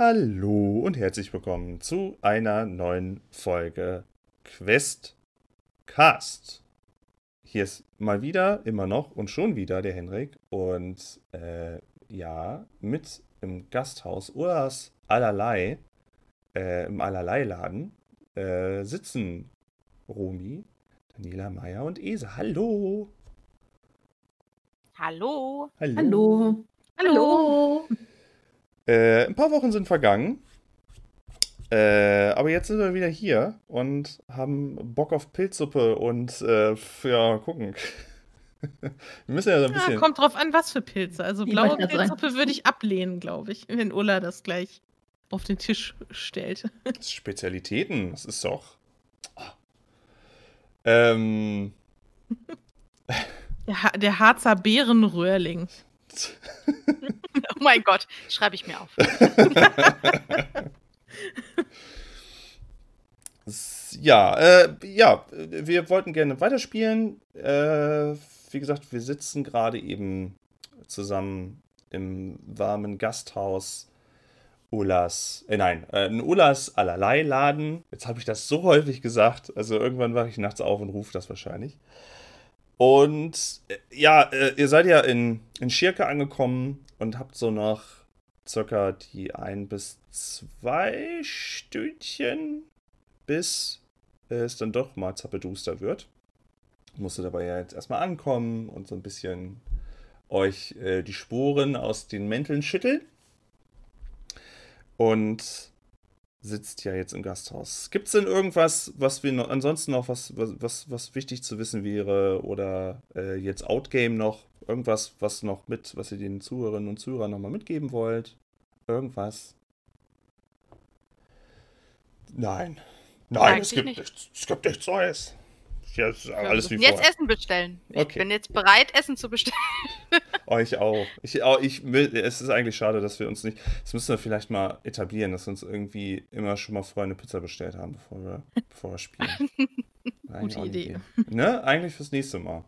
Hallo und herzlich willkommen zu einer neuen Folge Questcast. Hier ist mal wieder, immer noch und schon wieder der Henrik und äh, ja, mit im Gasthaus Uras Allerlei, äh, im Allerlei-Laden, äh, sitzen Romi, Daniela Meyer und Esa. Hallo! Hallo! Hallo! Hallo! Hallo! Äh, ein paar Wochen sind vergangen. Äh, aber jetzt sind wir wieder hier und haben Bock auf Pilzsuppe und äh, ja, gucken. wir müssen ja so ein bisschen. Ja, kommt drauf an, was für Pilze. Also blaue. Pilzsuppe würde ich ablehnen, glaube ich, wenn Ulla das gleich auf den Tisch stellt. Spezialitäten, das ist doch. Ah. Ähm, Der, Ha- der Harzer Bärenröhrling. Oh mein Gott, schreibe ich mir auf. ja, äh, ja, wir wollten gerne weiterspielen. Äh, wie gesagt, wir sitzen gerade eben zusammen im warmen Gasthaus Ulas, äh, nein, äh, ein Ulas allerlei Laden. Jetzt habe ich das so häufig gesagt, also irgendwann wache ich nachts auf und rufe das wahrscheinlich. Und äh, ja, äh, ihr seid ja in, in Schirke angekommen und habt so noch circa die ein bis zwei Stündchen, bis es dann doch mal zappeduster wird. Musste dabei ja jetzt erstmal ankommen und so ein bisschen euch äh, die Sporen aus den Mänteln schütteln. Und sitzt ja jetzt im Gasthaus. Gibt es denn irgendwas, was wir noch, ansonsten noch was, was, was, wichtig zu wissen wäre oder äh, jetzt Outgame noch? Irgendwas, was noch mit, was ihr den Zuhörerinnen und Zuhörern nochmal mitgeben wollt? Irgendwas? Nein. Nein, Eigentlich es gibt nicht. nichts. Es gibt nichts Neues. Ja, ist alles wie Jetzt vorher. Essen bestellen. Ich Okay. bin jetzt bereit, Essen zu bestellen. Euch auch. Ich, auch. ich will, es ist eigentlich schade, dass wir uns nicht. Das müssen wir vielleicht mal etablieren, dass wir uns irgendwie immer schon mal vorher eine Pizza bestellt haben, bevor wir, bevor wir spielen. Gute eine Idee. Ne? Eigentlich fürs nächste Mal.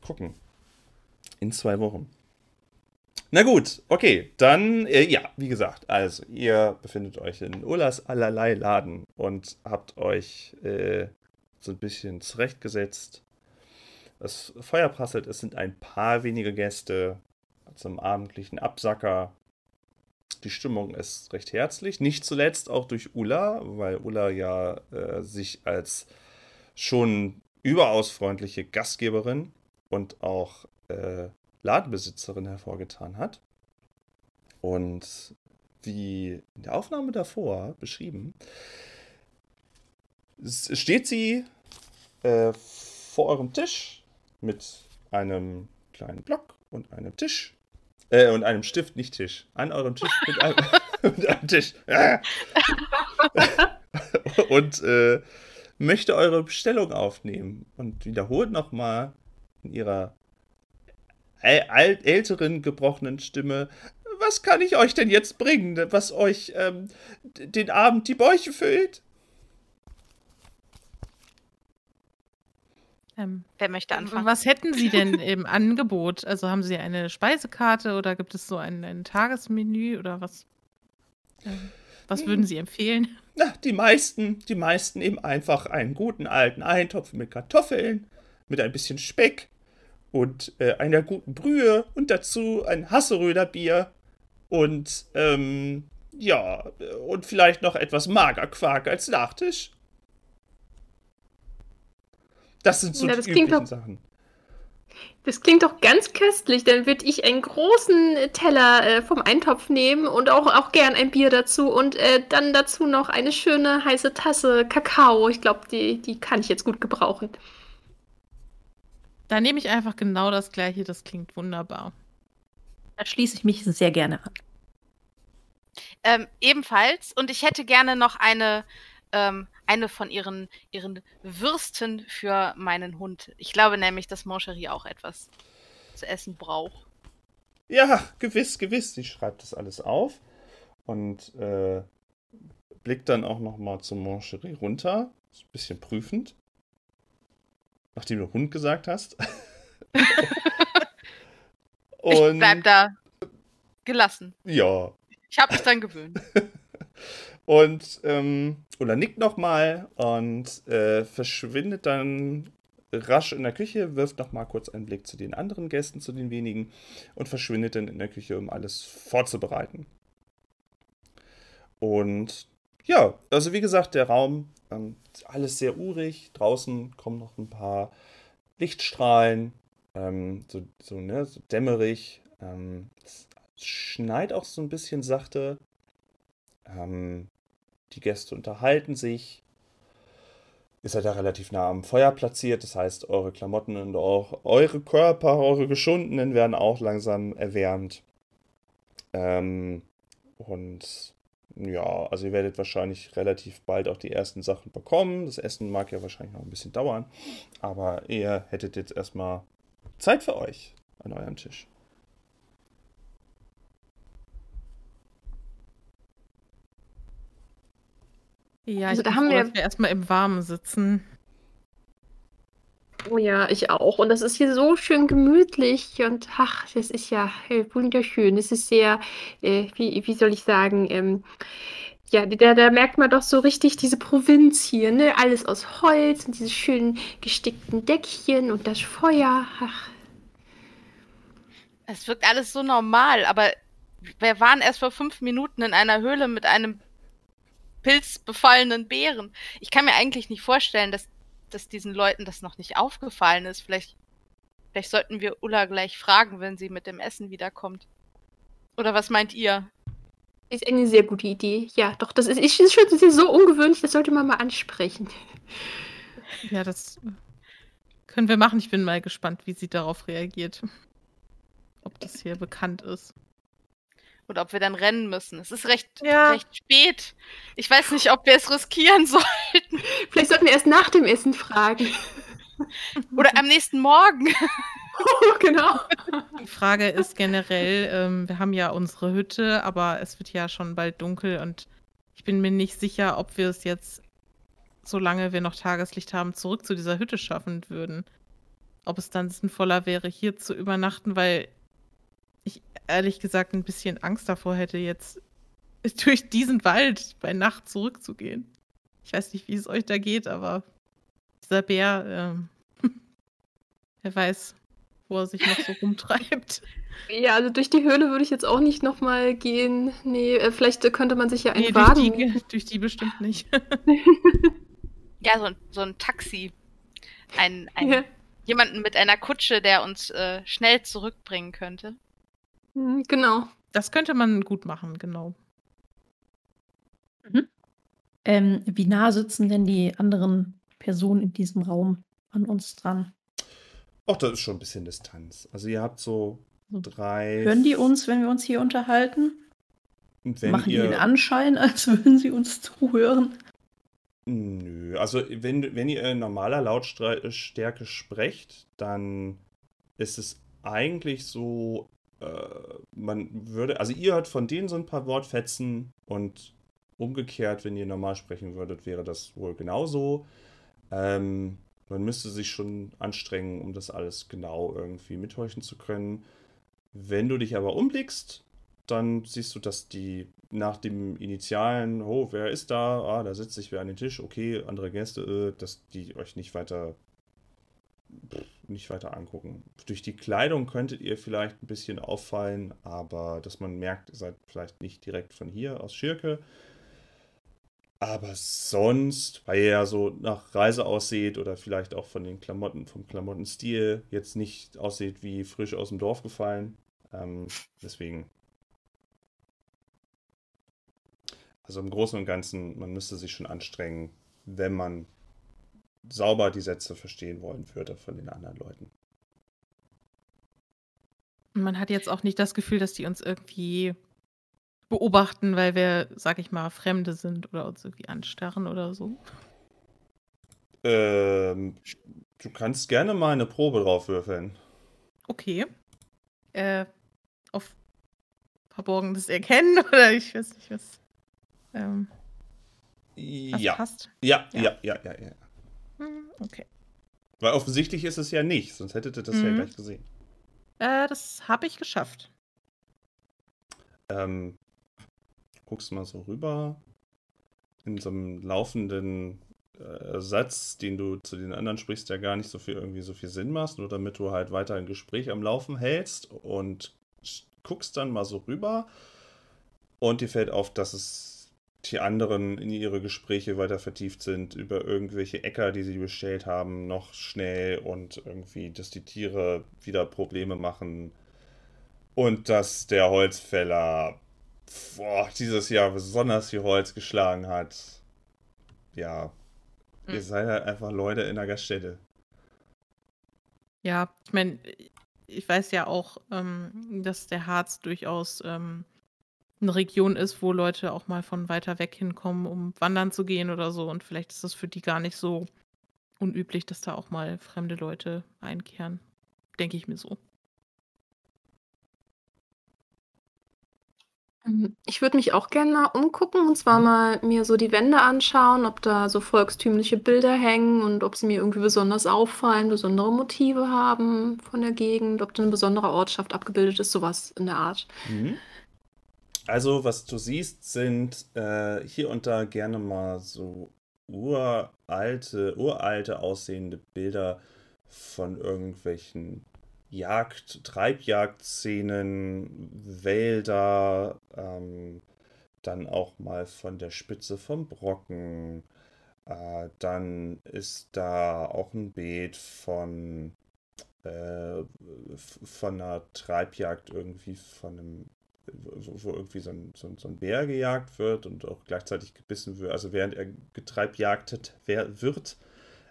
Gucken. In zwei Wochen. Na gut, okay, dann, äh, ja, wie gesagt, also ihr befindet euch in Ullas allerlei Laden und habt euch äh, so ein bisschen zurechtgesetzt. Das Feuer prasselt, es sind ein paar wenige Gäste zum abendlichen Absacker. Die Stimmung ist recht herzlich, nicht zuletzt auch durch Ulla, weil Ulla ja äh, sich als schon überaus freundliche Gastgeberin und auch äh, Ladenbesitzerin hervorgetan hat. Und wie in der Aufnahme davor beschrieben, steht sie äh, vor eurem Tisch mit einem kleinen Block und einem Tisch. Äh, und einem Stift, nicht Tisch. An eurem Tisch mit einem, mit einem Tisch. und äh, möchte eure Bestellung aufnehmen und wiederholt nochmal in ihrer äl äl- älteren, gebrochenen Stimme, was kann ich euch denn jetzt bringen, was euch ähm, den Abend die Bäuche füllt? Ähm, Wer möchte anfangen? was hätten Sie denn im Angebot? Also haben Sie eine Speisekarte oder gibt es so ein, ein Tagesmenü oder was? Ähm, was würden Sie empfehlen? Na, die meisten, die meisten eben einfach einen guten alten Eintopf mit Kartoffeln, mit ein bisschen Speck und äh, einer guten Brühe und dazu ein Hasseröder Bier und ähm, ja, und vielleicht noch etwas Magerquark als Nachtisch. Das sind so Ja, die das klingt üblichen doch- Sachen. Das klingt doch ganz köstlich. Dann würde ich einen großen Teller äh, vom Eintopf nehmen und auch, auch gern ein Bier dazu und äh, dann dazu noch eine schöne heiße Tasse Kakao. Ich glaube, die, die kann ich jetzt gut gebrauchen. Da nehme ich einfach genau das gleiche, das klingt wunderbar. Da schließe ich mich sehr gerne an. Ähm, ebenfalls. Und ich hätte gerne noch eine, ähm, eine von ihren, ihren Würsten für meinen Hund. Ich glaube nämlich, dass Moncherie auch etwas zu essen braucht. Ja, gewiss, gewiss. Sie schreibt das alles auf und äh, blickt dann auch noch mal zum Moncherie runter. Ist ein bisschen prüfend. Nachdem du Hund gesagt hast. Ich und bleib da gelassen. ja, Ich habe mich dann gewöhnt. Und ähm, Ulla nickt nochmal und äh, verschwindet dann rasch in der Küche, wirft nochmal kurz einen Blick zu den anderen Gästen, zu den wenigen, und verschwindet dann in der Küche, um alles vorzubereiten. Und ja, also wie gesagt, der Raum, ähm, alles sehr urig. Draußen kommen noch ein paar Lichtstrahlen, ähm, so, so, ne, so dämmerig. Ähm, es schneit auch so ein bisschen sachte. Ähm, die Gäste unterhalten sich. Ihr seid da relativ nah am Feuer platziert, das heißt, eure Klamotten und auch eure Körper, eure Geschundenen werden auch langsam erwärmt. Ähm, und ja, also ihr werdet wahrscheinlich relativ bald auch die ersten Sachen bekommen. Das Essen mag ja wahrscheinlich noch ein bisschen dauern, aber ihr hättet jetzt erstmal Zeit für euch an eurem Tisch. Ja, Also ich da haben froh, wir- dass wir erstmal im Warmen sitzen. Oh ja, ich auch. Und das ist hier so schön gemütlich und ach, das ist ja äh, wunderschön. Es ist sehr, äh, wie, wie soll ich sagen, ähm, ja, da, da merkt man doch so richtig diese Provinz hier, ne? Alles aus Holz und diese schönen gestickten Deckchen und das Feuer. Ach, Es wirkt alles so normal, aber wir waren erst vor fünf Minuten in einer Höhle mit einem pilzbefallenen Bären. Ich kann mir eigentlich nicht vorstellen, dass, dass diesen Leuten das noch nicht aufgefallen ist. Vielleicht, vielleicht sollten wir Ulla gleich fragen, wenn sie mit dem Essen wiederkommt. Oder was meint ihr? ist eine sehr gute Idee. Ja, doch, das ist, ist, ist schon das ist so ungewöhnlich, das sollte man mal ansprechen. Ja, das können wir machen. Ich bin mal gespannt, wie sie darauf reagiert. Ob das hier bekannt ist. Oder ob wir dann rennen müssen. Es ist recht, Ja. recht spät. Ich weiß nicht, ob wir es riskieren sollen. Vielleicht sollten wir erst nach dem Essen fragen. Oder am nächsten Morgen. genau. Die Frage ist generell, ähm, wir haben ja unsere Hütte, aber es wird ja schon bald dunkel und ich bin mir nicht sicher, ob wir es jetzt, solange wir noch Tageslicht haben, zurück zu dieser Hütte schaffen würden. Ob es dann sinnvoller wäre, hier zu übernachten, weil ich ehrlich gesagt ein bisschen Angst davor hätte, jetzt durch diesen Wald bei Nacht zurückzugehen. Ich weiß nicht, wie es euch da geht, aber dieser Bär, ähm, wer weiß, wo er sich noch so rumtreibt. Ja, also durch die Höhle würde ich jetzt auch nicht nochmal gehen. Nee, äh, vielleicht könnte man sich ja einen Nee, durch Wagen. die, durch die bestimmt nicht. Ja, so ein, so ein Taxi. Ein, ein, Ja. Jemanden mit einer Kutsche, der uns äh, schnell zurückbringen könnte. Hm, Genau. Das könnte man gut machen, genau. Ähm, wie nah sitzen denn die anderen Personen in diesem Raum an uns dran? Ach, das ist schon ein bisschen Distanz. Also ihr habt so drei. Hören die uns, wenn wir uns hier unterhalten? Und wenn Machen die ihr, den Anschein, als würden sie uns zuhören? Nö, also wenn, wenn ihr in normaler Lautstärke sprecht, dann ist es eigentlich so, man würde, also ihr hört von denen so ein paar Wortfetzen und umgekehrt, wenn ihr normal sprechen würdet, wäre das wohl genauso. Ähm, man müsste sich schon anstrengen, um das alles genau irgendwie mithorchen zu können. Wenn du dich aber umblickst, dann siehst du, dass die nach dem Initialen, oh, wer ist da? Ah, da sitzt sich wer an den Tisch, okay, andere Gäste, äh, dass die euch nicht weiter nicht weiter angucken. Durch die Kleidung könntet ihr vielleicht ein bisschen auffallen, aber dass man merkt, ihr seid vielleicht nicht direkt von hier aus Schirke. Aber sonst, weil ihr ja so nach Reise aussieht oder vielleicht auch von den Klamotten, vom Klamottenstil jetzt nicht aussieht wie frisch aus dem Dorf gefallen. Ähm, deswegen. Also im Großen und Ganzen, man müsste sich schon anstrengen, wenn man sauber die Sätze verstehen wollen würde von den anderen Leuten. Man hat jetzt auch nicht das Gefühl, dass die uns irgendwie beobachten, weil wir, sag ich mal, Fremde sind oder uns irgendwie anstarren oder so. Ähm, du kannst gerne mal eine Probe drauf würfeln. Okay. Äh, auf Verborgenes erkennen oder ich weiß nicht, was. Ähm, was Ja. passt. Ja, Ja. ja, ja, ja, ja. Hm, Okay. Weil offensichtlich ist es ja nicht, sonst hättet ihr das ja Mhm. gleich gesehen. Äh, das habe ich geschafft. Ähm, guckst mal so rüber. In so einem laufenden äh, Satz, den du zu den anderen sprichst, der gar nicht so viel irgendwie so viel Sinn macht, nur damit du halt weiter ein Gespräch am Laufen hältst und guckst dann mal so rüber und dir fällt auf, dass es die anderen in ihre Gespräche weiter vertieft sind über irgendwelche Äcker, die sie bestellt haben, noch schnell und irgendwie, dass die Tiere wieder Probleme machen und dass der Holzfäller boah, dieses Jahr besonders viel Holz geschlagen hat. Ja, ihr Hm. seid halt einfach Leute in der Gaststätte. Ja, ich meine, ich weiß ja auch, ähm, dass der Harz durchaus ähm, eine Region ist, wo Leute auch mal von weiter weg hinkommen, um wandern zu gehen oder so. Und vielleicht ist das für die gar nicht so unüblich, dass da auch mal fremde Leute einkehren. Denke ich mir so. Ähm, Ich würde mich auch gerne mal umgucken und zwar mal mir so die Wände anschauen, ob da so volkstümliche Bilder hängen und ob sie mir irgendwie besonders auffallen, besondere Motive haben von der Gegend, ob da eine besondere Ortschaft abgebildet ist, sowas in der Art. Mhm. Also, was du siehst, sind äh, hier und da gerne mal so uralte, uralte aussehende Bilder von irgendwelchen Jagd, Treibjagdszenen, Wälder, ähm, dann auch mal von der Spitze vom Brocken. Äh, dann ist da auch ein Bild von, äh, von einer Treibjagd irgendwie von einem wo, wo irgendwie so ein, so, ein, so ein Bär gejagt wird und auch gleichzeitig gebissen wird, also während er getreibjagtet wird,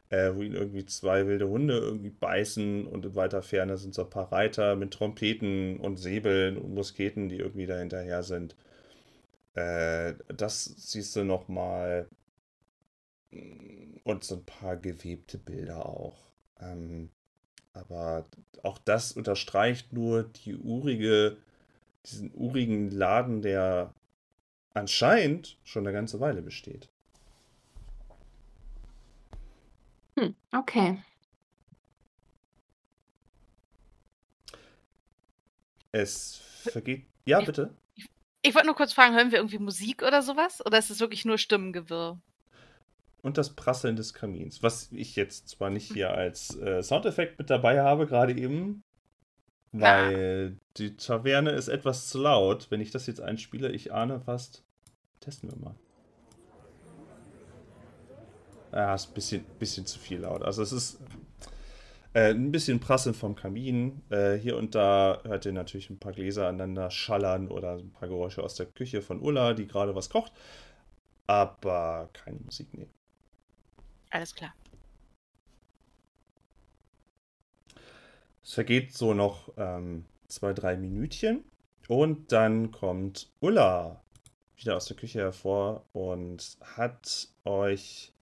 äh, wo ihn irgendwie zwei wilde Hunde irgendwie beißen und in weiter Ferne sind so ein paar Reiter mit Trompeten und Säbeln und Musketen, die irgendwie da hinterher sind. Äh, das siehst du nochmal und so ein paar gewebte Bilder auch. Ähm, aber auch das unterstreicht nur die urige diesen urigen Laden, der anscheinend schon eine ganze Weile besteht. Hm, okay. Es vergeht. Ja, Ich- bitte. Ich wollte nur kurz fragen, hören wir irgendwie Musik oder sowas? Oder ist es wirklich nur Stimmengewirr? Und das Prasseln des Kamins, was ich jetzt zwar nicht hier als äh, Soundeffekt mit dabei habe, gerade eben, weil die Taverne ist etwas zu laut. Wenn ich das jetzt einspiele, ich ahne fast. Testen wir mal. Ja, ist ein bisschen, bisschen zu viel laut. Also es ist äh, ein bisschen Prasseln vom Kamin. Äh, hier und da hört ihr natürlich ein paar Gläser aneinander schallern oder ein paar Geräusche aus der Küche von Ulla, die gerade was kocht. Aber keine Musik, nee. Alles klar. Es vergeht so noch ähm, zwei, drei Minütchen und dann kommt Ulla wieder aus der Küche hervor und hat euch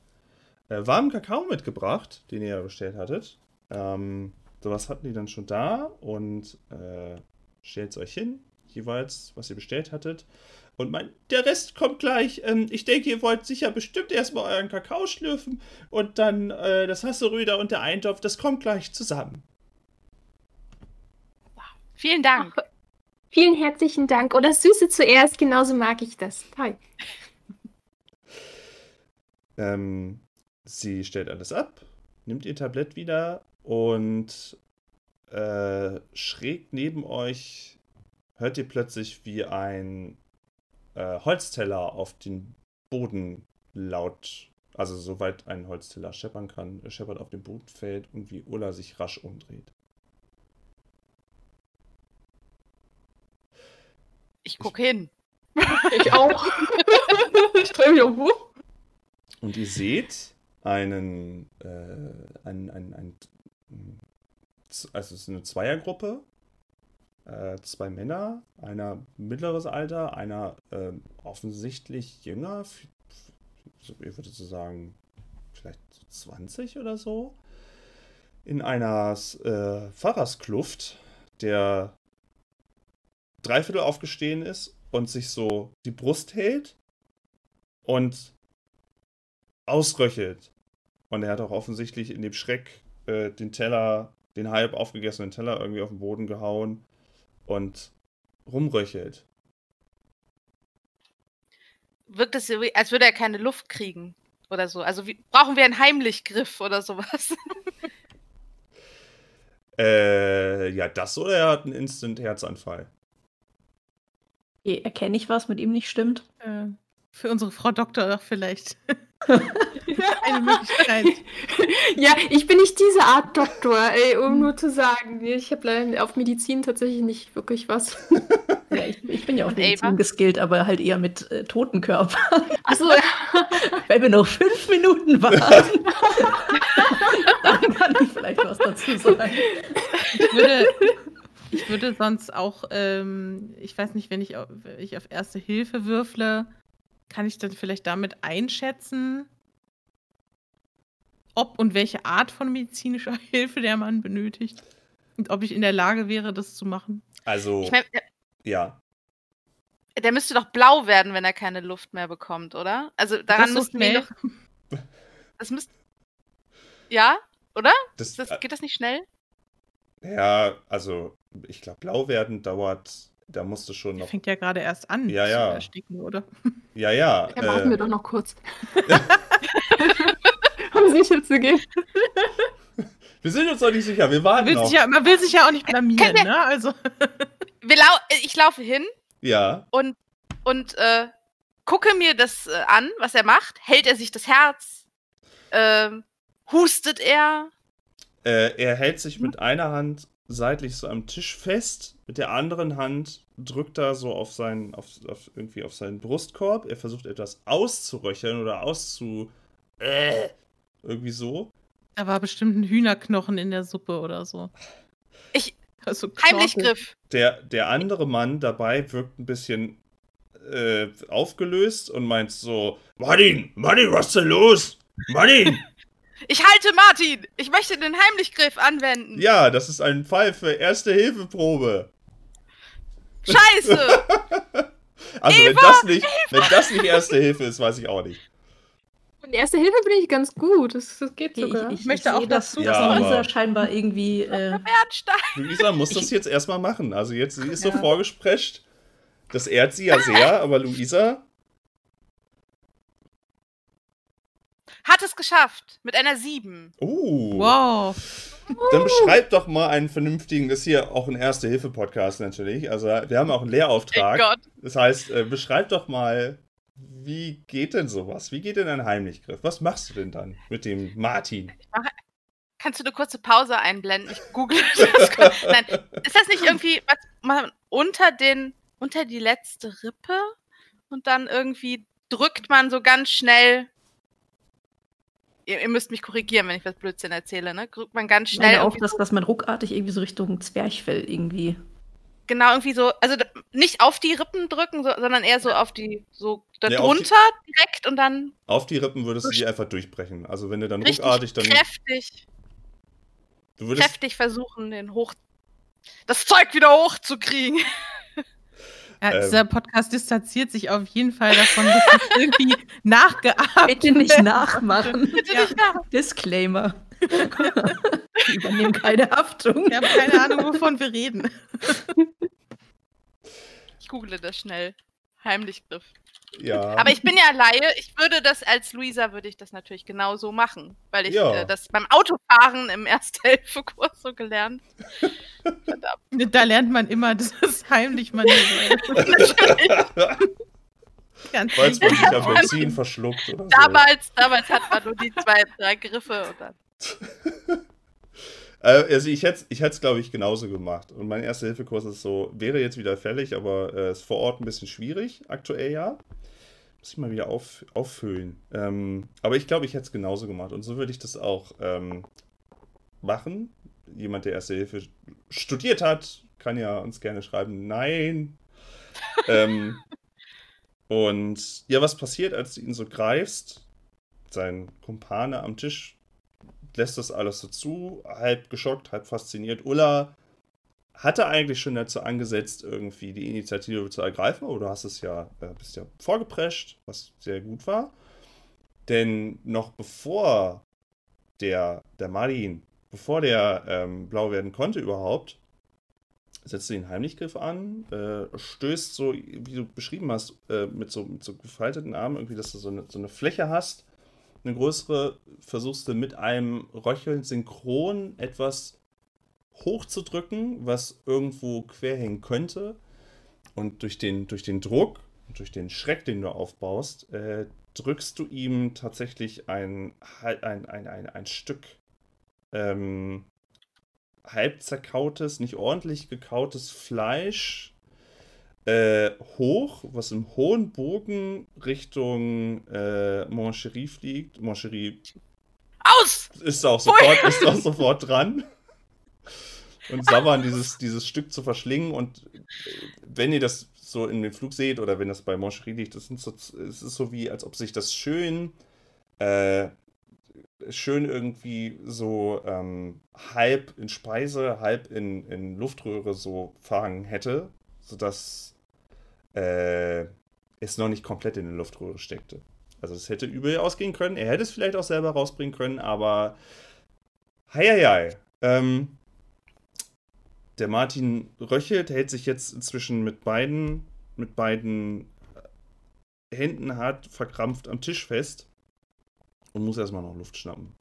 äh, warmen Kakao mitgebracht, den ihr bestellt hattet. Ähm, sowas hatten die dann schon da und äh, stellt es euch hin, jeweils, was ihr bestellt hattet. Und meint, der Rest kommt gleich. Ähm, ich denke, ihr wollt sicher bestimmt erstmal euren Kakao schlürfen und dann äh, das Hasseröder und der Eintopf, das kommt gleich zusammen. Vielen Dank. Vielen herzlichen Dank. Das Süße zuerst, genauso mag ich das. Toll. Ähm, sie stellt alles ab, nimmt ihr Tablett wieder und äh, schräg neben euch hört ihr plötzlich, wie ein äh, Holzteller auf den Boden laut, also soweit ein Holzteller scheppern kann, scheppert auf den Boden fällt und wie Ulla sich rasch umdreht. Ich gucke hin. Ich auch. ich drehe mich hoch. Und ihr seht einen, äh, einen, einen, einen, also es ist eine Zweiergruppe, äh, zwei Männer, einer mittleres Alter, einer äh, offensichtlich jünger, ich würde so sagen, vielleicht so 20 oder so, in einer äh, Pfarrerskluft, der dreiviertel aufgestehen ist und sich so die Brust hält und ausröchelt. Und er hat auch offensichtlich in dem Schreck äh, den Teller, den halb aufgegessenen Teller irgendwie auf den Boden gehauen und rumröchelt. Wirkt es, als würde er keine Luft kriegen oder so. Also wie, brauchen wir einen Heimlichgriff oder sowas? Äh, ja, das oder er hat einen Instant-Herzanfall. Okay, erkenne ich was mit ihm nicht stimmt? Äh, für unsere Frau Doktor doch vielleicht. Eine Möglichkeit. Ja, ich bin nicht diese Art Doktor, ey, um nur zu sagen. Ich habe leider auf Medizin tatsächlich nicht wirklich was. Ja, ich, ich bin ja auch Und Medizin Ava? geskillt, aber halt eher mit äh, toten Körpern. Achso, Wenn wir noch fünf Minuten warten, dann kann ich vielleicht was dazu sagen. Ich würde, ich würde sonst auch, ähm, ich weiß nicht, wenn ich, auf, wenn ich auf Erste Hilfe würfle, kann ich dann vielleicht damit einschätzen, ob und welche Art von medizinischer Hilfe der Mann benötigt. Und ob ich in der Lage wäre, das zu machen. Also, Ich meine, der, ja. der müsste doch blau werden, wenn er keine Luft mehr bekommt, oder? Also daran müssten wir doch. Das müsste. Ja, oder? Das, Das, äh, geht das nicht schnell? Ja, also, ich glaube, blau werden dauert, da musst du schon noch. Fängt ja gerade erst an Ja, zu ja. ersticken, oder? Ja, ja. ja, warten äh, wir doch noch kurz. um sicher zu gehen. wir sind uns noch nicht sicher, wir warten Will noch. sich ja, man will sich ja auch nicht blamieren, wir- ne? Also. Wir lau ich laufe hin Ja. und, und äh, gucke mir das äh, an, was er macht. Hält er sich das Herz? Ähm, hustet er? Äh, er hält sich mit einer Hand seitlich so am Tisch fest, mit der anderen Hand drückt er so auf seinen, auf, auf irgendwie auf seinen Brustkorb. Er versucht etwas auszuröcheln oder auszu. Äh, irgendwie so. Da war bestimmt ein Hühnerknochen in der Suppe oder so. Ich- Also. Heimlichgriff. Der, der andere Mann dabei wirkt ein bisschen äh, aufgelöst und meint so: Martin, Martin, was ist denn los? Martin! Ich halte Martin! Ich möchte den Heimlichgriff anwenden. ja, das ist ein Fall für Erste-Hilfe-Probe. Scheiße! Also, wenn das, nicht, wenn das nicht Erste Hilfe ist, weiß ich auch nicht. In Erste Hilfe bin ich ganz gut. Das, das geht Ich, sogar. ich, ich möchte auch sehe, dass, dazu dass sagen. Luisa Ja, aber- scheinbar irgendwie. Äh. Luisa muss das jetzt erstmal machen. Also, jetzt, sie ist so Ja. vorgesprescht. Das ehrt sie ja sehr, aber Luisa. Hat es geschafft. Mit einer 7. Uh. Wow. Dann beschreib doch mal einen vernünftigen, das ist hier auch ein Erste-Hilfe-Podcast natürlich. Also, wir haben auch einen Lehrauftrag. Gott. Das heißt, äh, beschreib doch mal, wie geht denn sowas? Wie geht denn ein Heimlichgriff? Was machst du denn dann mit dem Martin? Kannst du eine kurze Pause einblenden? Ich google das. kurz. Nein, ist das nicht irgendwie was man unter den unter die letzte Rippe und dann irgendwie drückt man so ganz schnell. Ihr, ihr müsst mich korrigieren, wenn ich was Blödsinn erzähle, ne? Drückt man ganz ich schnell meine auch, irgendwie dass, so, dass man ruckartig irgendwie so Richtung Zwerchfell irgendwie. genau irgendwie so, also nicht auf die Rippen drücken, so, sondern eher so auf die so auf darunter direkt und dann Auf die Rippen würdest du die einfach durchbrechen. Also wenn du dann richtig ruckartig dann. kräftig, Du würdest, kräftig versuchen, den hoch das Zeug wieder hochzukriegen. Ja, Ähm. dieser Podcast distanziert sich auf jeden Fall davon, dass das irgendwie nachgeahmt Bitte nicht nachmachen. Bitte Ja. nicht nach. Disclaimer. Wir übernehmen keine Haftung. Wir haben keine Ahnung, wovon wir reden. Ich google das schnell. Heimlichgriff. Ja. Aber ich bin ja Laie. Ich würde das als Luisa würde ich das natürlich genauso machen, weil ich Ja. äh, das beim Autofahren im Erste-Hilfe-Kurs so gelernt. Verdammt. Da lernt man immer das heimlich manövrieren. Ganz Falls man sich am Benzin verschluckt oder so. Damals, damals hat man nur die zwei, drei Griffe und dann. Äh, also ich hätte ich es, glaube ich, genauso gemacht. Und mein Erste-Hilfe-Kurs ist so, wäre jetzt wieder fällig, aber äh, ist vor Ort ein bisschen schwierig, aktuell ja. Muss ich mal wieder auf, auffüllen. Ähm, aber ich glaube, ich hätte es genauso gemacht. Und so würde ich das auch ähm, machen. Jemand, der Erste Hilfe studiert hat, kann ja uns gerne schreiben, nein. ähm, und ja, was passiert, als du ihn so greifst? Sein Kumpane am Tisch lässt das alles so zu, halb geschockt, halb fasziniert. Ulla hatte eigentlich schon dazu angesetzt, irgendwie die Initiative zu ergreifen, aber du hast es ja, äh, bist ja vorgeprescht, was sehr gut war. Denn noch bevor der, der Martin, bevor der ähm, blau werden konnte überhaupt, setzt du den Heimlichgriff an, äh, stößt so, wie du beschrieben hast, äh, mit, so, mit so gefalteten Armen, irgendwie, dass du so eine, so eine Fläche hast, eine größere, versuchst du mit einem Röcheln synchron etwas hochzudrücken, was irgendwo quer hängen könnte. Und durch den, durch den Druck, durch den Schreck, den du aufbaust, äh, drückst du ihm tatsächlich ein, ein, ein, ein, ein Stück ähm, halb zerkautes, nicht ordentlich gekautes Fleisch äh, hoch, was im hohen Bogen Richtung äh, Moncherie fliegt. Moncherie Aus! ist auch sofort, ist auch sofort dran. Und Savan dieses, dieses Stück zu verschlingen. Und äh, wenn ihr das so in dem Flug seht oder wenn das bei Moncherie liegt, das so, es ist so wie, als ob sich das schön, äh, schön irgendwie so ähm, halb in Speise, halb in, in Luftröhre so verhangen hätte, sodass äh, es noch nicht komplett in der Luftröhre steckte. Also es hätte übel ausgehen können. Er hätte es vielleicht auch selber rausbringen können, aber heieiei. Ähm, der Martin röchelt, hält sich jetzt inzwischen mit beiden, mit beiden Händen hart verkrampft am Tisch fest und muss erstmal noch Luft schnappen.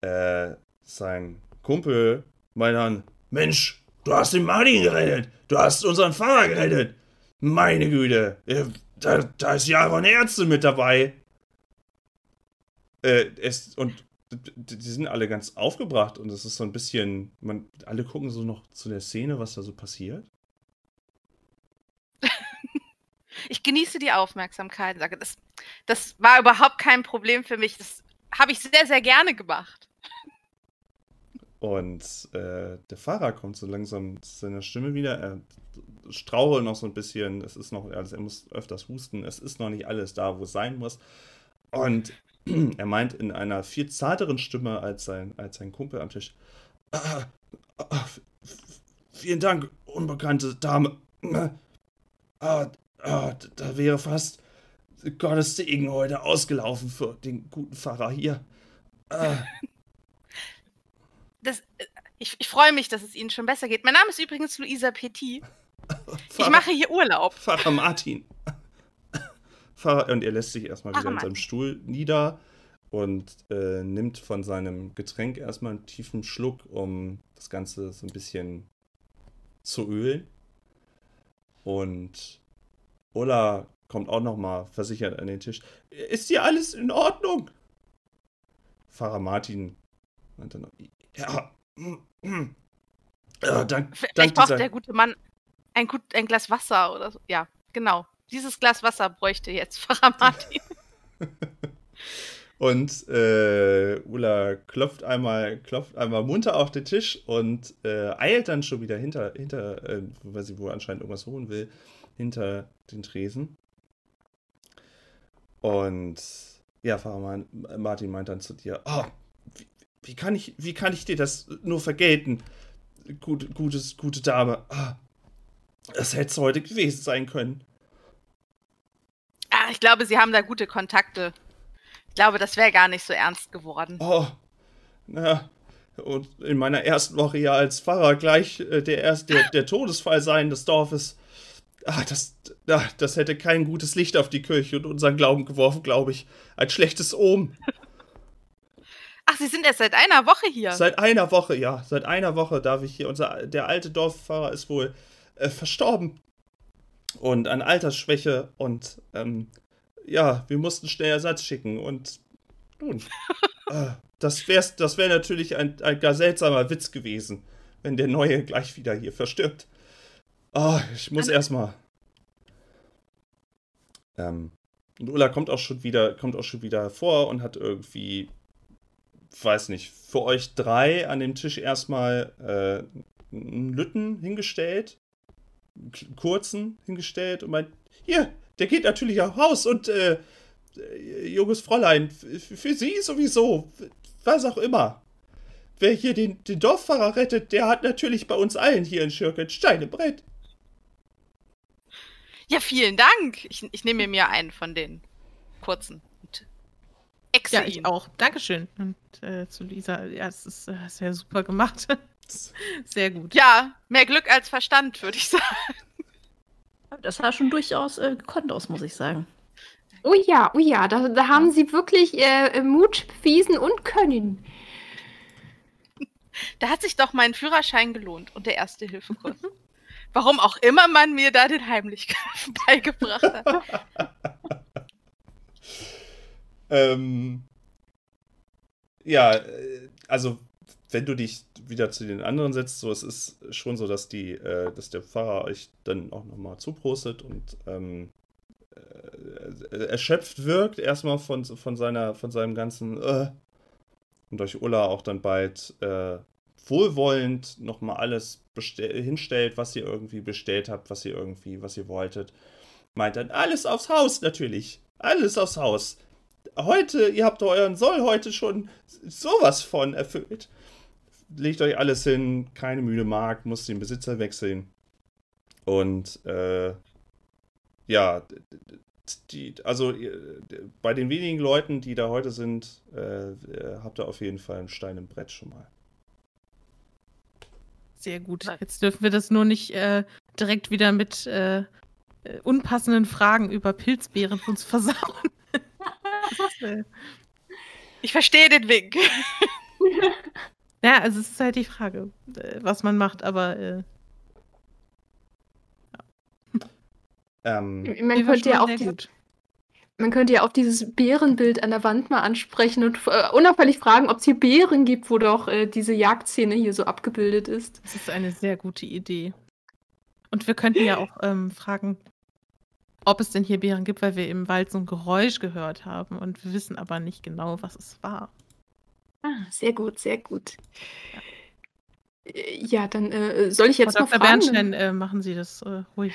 Äh, sein Kumpel meint dann, Mensch, du hast den Martin gerettet, du hast unseren Fahrer gerettet. Meine Güte, äh, da, da ist ja von Ärzte mit dabei. Äh, es, und die sind alle ganz aufgebracht und es ist so ein bisschen, man, alle gucken so noch zu der Szene, was da so passiert. Ich genieße die Aufmerksamkeit sage, das, das war überhaupt kein Problem für mich. Das habe ich sehr, sehr gerne gemacht. Und äh, der Fahrer kommt so langsam zu seiner Stimme wieder. Er strauchelt noch so ein bisschen. Es ist noch, also er muss öfters husten. Es ist noch nicht alles da, wo es sein muss. Und er meint in einer viel zarteren Stimme als sein, als sein Kumpel am Tisch. Ah, ah, vielen Dank, unbekannte Dame. Ah, ah, da wäre fast Gottes Segen heute ausgelaufen für den guten Pfarrer hier. Ah. Das, äh, ich, ich freue mich, dass es Ihnen schon besser geht. Mein Name ist übrigens Luisa Petit. Ich Pfarrer- mache hier Urlaub. Pfarrer Martin. Pfarrer, und er lässt sich erstmal wieder Pfarrer in seinem Martin. Stuhl nieder und äh, nimmt von seinem Getränk erstmal einen tiefen Schluck, um das Ganze so ein bisschen zu ölen. Und Ulla kommt auch nochmal versichert an den Tisch. Ist hier alles in Ordnung? Pfarrer Martin meint dann, ja, mm, mm. ja dank, Vielleicht dank braucht dieser, der gute Mann ein, gut, ein Glas Wasser oder so. Ja, genau. Dieses Glas Wasser bräuchte jetzt Pfarrer Martin. Und äh, Ulla klopft einmal, klopft einmal munter auf den Tisch und äh, eilt dann schon wieder hinter, hinter äh, weil sie wohl anscheinend irgendwas holen will, hinter den Tresen. Und ja, Pfarrer Ma- Martin meint dann zu dir, oh, wie, kann ich, wie kann ich dir das nur vergelten? Gute, gutes, gute Dame. Ah, das hätte es heute gewesen sein können. Ah, ich glaube, Sie haben da gute Kontakte. Ich glaube, das wäre gar nicht so ernst geworden. Oh, na, und in meiner ersten Woche ja als Pfarrer gleich äh, der, erst, der, der Todesfall sein des Dorfes. Ah, das, ah, das hätte kein gutes Licht auf die Kirche und unseren Glauben geworfen, glaube ich. Ein schlechtes Ohm. Ach, Sie sind erst seit einer Woche hier. Seit einer Woche, ja. Seit einer Woche darf ich hier. Unser, der alte Dorffahrer ist wohl äh, verstorben. Und an Altersschwäche. Und ähm, ja, wir mussten schnell Ersatz schicken. Und nun, äh, das wäre das wär natürlich ein, ein gar seltsamer Witz gewesen, wenn der Neue gleich wieder hier verstirbt. Oh, ich muss erstmal. Ähm, und Ulla kommt auch schon wieder, kommt auch schon wieder vor und hat irgendwie, weiß nicht, für euch drei an dem Tisch erstmal äh, einen Lütten hingestellt, einen kurzen hingestellt und meint, hier, der geht natürlich auch raus und äh, junges Fräulein, für sie sowieso, was auch immer. Wer hier den, den Dorffahrer rettet, der hat natürlich bei uns allen hier in Schirke ein Stein im Brett. Ja, vielen Dank. Ich, ich nehme mir einen von den kurzen. Und exe Ja, ihn. ich auch. Dankeschön. Und äh, zu Lisa, ja, es ist äh, sehr super gemacht. sehr gut. Ja, mehr Glück als Verstand, würde ich sagen. Das sah schon durchaus äh, gekonnt aus, muss ich sagen. Oh ja, oh ja, da, da haben sie wirklich äh, Mut bewiesen und Können. Da hat sich doch mein Führerschein gelohnt und der Erste-Hilfe-Kurs. Warum auch immer man mir da den Heimlichkeiten beigebracht hat. Ähm, ja, äh, also wenn du dich wieder zu den anderen setzt, so es ist schon so, dass die, äh, dass der Pfarrer euch dann auch nochmal zuprostet und ähm, äh, erschöpft wirkt erstmal von, von seiner, von seinem ganzen äh, und euch Ulla auch dann bald äh, wohlwollend nochmal alles hinstellt, was ihr irgendwie bestellt habt, was ihr irgendwie, was ihr wolltet. Meint dann, alles aufs Haus natürlich. Alles aufs Haus. Heute, ihr habt euren Soll heute schon sowas von erfüllt. Legt euch alles hin, keine müde Mark, muss den Besitzer wechseln. Und äh, ja, die, also bei den wenigen Leuten, die da heute sind, äh, äh, habt ihr auf jeden Fall einen Stein im Brett schon mal. Sehr gut. Jetzt dürfen wir das nur nicht äh, direkt wieder mit äh, äh, unpassenden Fragen über Pilzbeeren uns versauen. Ich verstehe den Wink. ja, also es ist halt die Frage, äh, was man macht, aber äh, Ähm, Man könnte, ja auch die, man könnte ja auch dieses Bärenbild an der Wand mal ansprechen und äh, unauffällig fragen, ob es hier Bären gibt, wo doch äh, diese Jagdszene hier so abgebildet ist. Das ist eine sehr gute Idee. Und wir könnten ja auch ähm, fragen, ob es denn hier Bären gibt, weil wir im Wald so ein Geräusch gehört haben und wir wissen aber nicht genau, was es war. Ah, sehr gut, sehr gut. Äh, Ja, dann äh, soll ich Frau jetzt mal Dr. fragen? Bernstein, äh, machen Sie das äh, ruhig.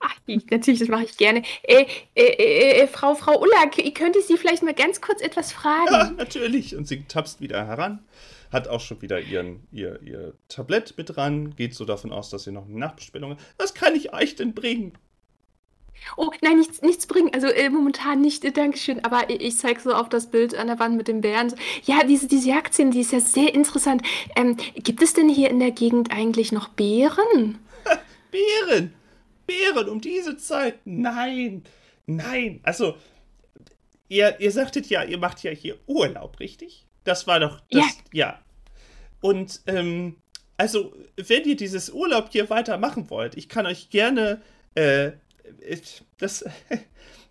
Ach, ich- natürlich, das mache ich gerne. Äh, äh, äh, äh, Frau, Frau Ulla, könnte ich Sie vielleicht mal ganz kurz etwas ja, fragen? natürlich. Und sie tapst wieder heran, hat auch schon wieder ihren, ihr, ihr Tablett mit dran, geht so davon aus, dass sie noch eine Nachbestellung hat. Was kann ich euch denn bringen? Oh, nein, nichts, nichts bringen. Also äh, momentan nicht, äh, Dankeschön. Aber ich, ich zeige so auf das Bild an der Wand mit dem Bären. Ja, diese, diese Jagdszene, die ist ja sehr interessant. Ähm, gibt es denn hier in der Gegend eigentlich noch Bären? Bären! Bären um diese Zeit? Nein! Nein! Also, ihr, ihr sagtet ja, ihr macht ja hier Urlaub, richtig? Das war doch das. Ja. Und, ähm, also, wenn ihr dieses Urlaub hier weitermachen wollt, ich kann euch gerne, äh, das.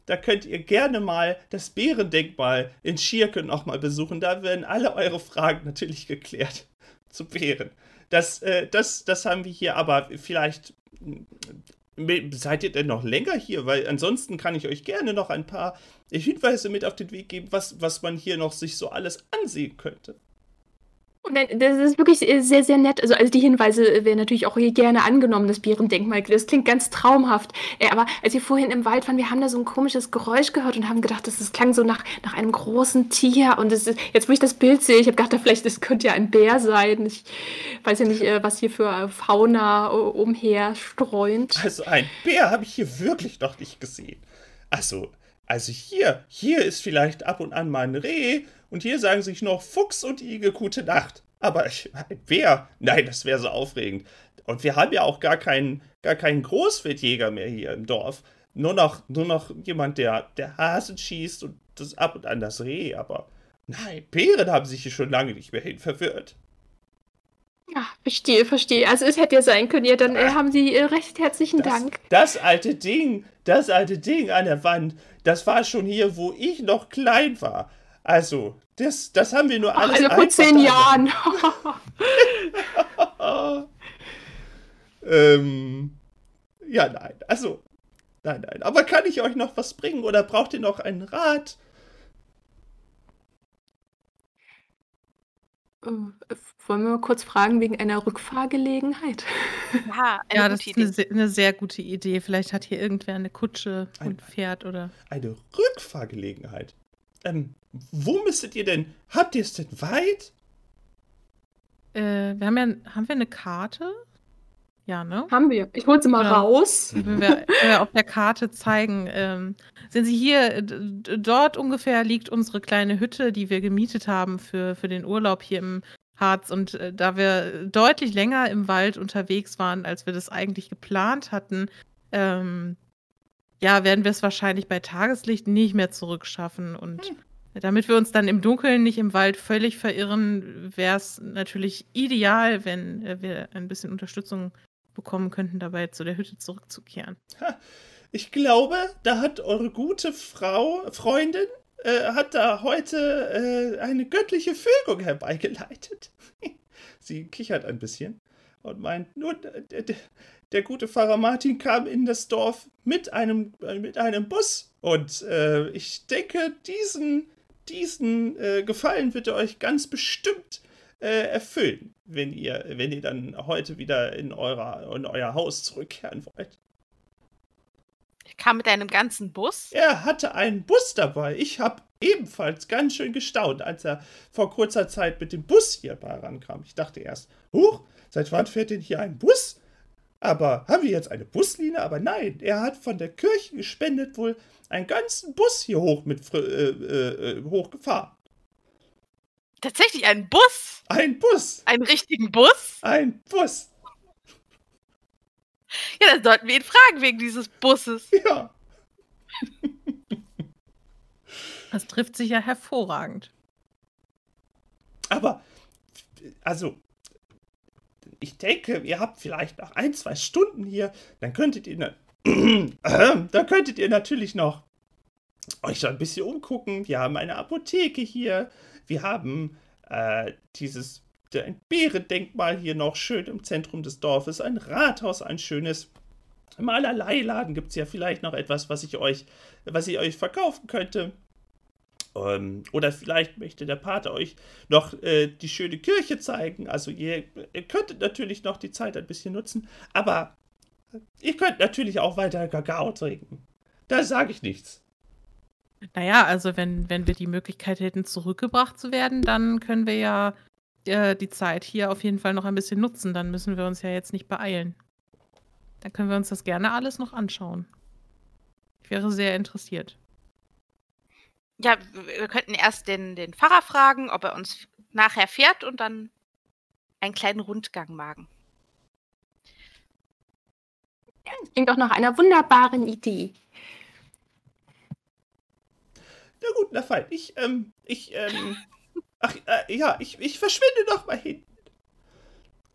Da könnt ihr gerne mal das Bärendenkmal in Schierke nochmal besuchen. Da werden alle eure Fragen natürlich geklärt zu Bären. Das, äh, das, das haben wir hier, aber vielleicht Seid ihr denn noch länger hier? Weil ansonsten kann ich euch gerne noch ein paar Hinweise mit auf den Weg geben, was, was man hier noch sich so alles ansehen könnte. Das ist wirklich äh, sehr, sehr nett. Also, also die Hinweise äh, werden natürlich auch hier gerne angenommen, das Bärendenkmal. Das klingt ganz traumhaft. Äh, aber als wir vorhin im Wald waren, wir haben da so ein komisches Geräusch gehört und haben gedacht, das, das klang so nach, nach einem großen Tier. Und ist, jetzt, wo ich das Bild sehe, ich habe gedacht, vielleicht das könnte ja ein Bär sein. Ich weiß ja nicht, was hier für Fauna äh, umherstreunt. Also ein Bär habe ich hier wirklich noch nicht gesehen. Also, also hier, hier ist vielleicht ab und an mal ein Reh und hier sagen sich noch Fuchs und Igel gute Nacht. Aber ich, Bär, nein, das wäre so aufregend. Und wir haben ja auch gar keinen, gar keinen Großwildjäger mehr hier im Dorf. Nur noch, nur noch jemand, der, der Hasen schießt und das ab und an das Reh, aber nein, Bären haben sich hier schon lange nicht mehr hin verwirrt. Ja, verstehe, verstehe. Also es hätte ja sein können, ja, dann äh, haben Sie äh, recht herzlichen Das, Dank. das alte Ding, das alte Ding an der Wand, das war schon hier, wo ich noch klein war. Also, das, das haben wir nur Ach, alles also vor zehn da- Jahren. ähm, ja, nein, also, nein, nein. Aber kann ich euch noch was bringen oder braucht ihr noch einen Rat? Äh, Wollen wir mal kurz fragen wegen einer Rückfahrgelegenheit? Ja, eine Ja, das ist eine, eine sehr gute Idee. Vielleicht hat hier irgendwer eine Kutsche Ein- und Pferd oder. Eine Rückfahrgelegenheit. Ähm, wo müsstet ihr denn? Habt ihr es denn weit? Äh, wir haben ja haben wir eine Karte? Ja, ne? Haben wir. Ich hol sie mal Ja. raus. Wenn wir äh, auf der Karte zeigen, ähm, sehen Sie hier, dort ungefähr liegt unsere kleine Hütte, die wir gemietet haben für, für den Urlaub hier im Harz. Und äh, da wir deutlich länger im Wald unterwegs waren, als wir das eigentlich geplant hatten, ähm, ja, werden wir es wahrscheinlich bei Tageslicht nicht mehr zurückschaffen. Und damit wir uns dann im Dunkeln nicht im Wald völlig verirren, wäre es natürlich ideal, wenn äh, wir ein bisschen Unterstützung bekommen könnten, dabei zu der Hütte zurückzukehren. Ich glaube, da hat eure gute Frau, Freundin, äh, hat da heute äh, eine göttliche Fügung herbeigeleitet. Sie kichert ein bisschen und meint, nur der, gute Pfarrer Martin kam in das Dorf mit einem, äh, mit einem Bus. Und äh, ich denke, diesen, diesen äh, Gefallen wird er euch ganz bestimmt äh, erfüllen, wenn ihr, wenn ihr dann heute wieder in, eurer, in euer Haus zurückkehren wollt. Ich kam mit einem ganzen Bus. Er hatte einen Bus dabei. Ich habe ebenfalls ganz schön gestaunt, als er vor kurzer Zeit mit dem Bus hier rankam. Ich dachte erst, huch, seit wann fährt denn hier ein Bus? Aber haben wir jetzt eine Buslinie? Aber nein, er hat von der Kirche gespendet wohl einen ganzen Bus hier hoch mit äh, äh, äh, hochgefahren. Tatsächlich einen Bus. Ein Bus, Einen richtigen Bus. ein Bus. Ja, dann sollten wir ihn fragen wegen dieses Busses. Ja, Das trifft sich ja hervorragend. aber also ich denke, ihr habt vielleicht noch ein, zwei Stunden hier, dann könntet ihr dann könntet ihr natürlich noch euch so ein bisschen umgucken. Wir haben eine Apotheke hier, wir haben äh, dieses ein Bärendenkmal hier noch schön im Zentrum des Dorfes, ein Rathaus, ein schönes. Im gibt es ja vielleicht noch etwas, was ich euch, was ich euch verkaufen könnte. Ähm, oder vielleicht möchte der Pater euch noch äh, die schöne Kirche zeigen. Also ihr, ihr könntet natürlich noch die Zeit ein bisschen nutzen, aber ihr könnt natürlich auch weiter Kakao trinken. Da sage ich nichts. Naja, also wenn, wenn wir die Möglichkeit hätten, zurückgebracht zu werden, dann können wir ja äh, die Zeit hier auf jeden Fall noch ein bisschen nutzen. Dann müssen wir uns ja jetzt nicht beeilen. Dann können wir uns das gerne alles noch anschauen. Ich wäre sehr interessiert. Ja, wir könnten erst den, den Pfarrer fragen, ob er uns nachher fährt und dann einen kleinen Rundgang magen. Klingt doch nach einer wunderbaren Idee. Na gut, na fein. Ich, ähm, ich, ähm, ach, äh, ja, ich, ich verschwinde noch mal hinten.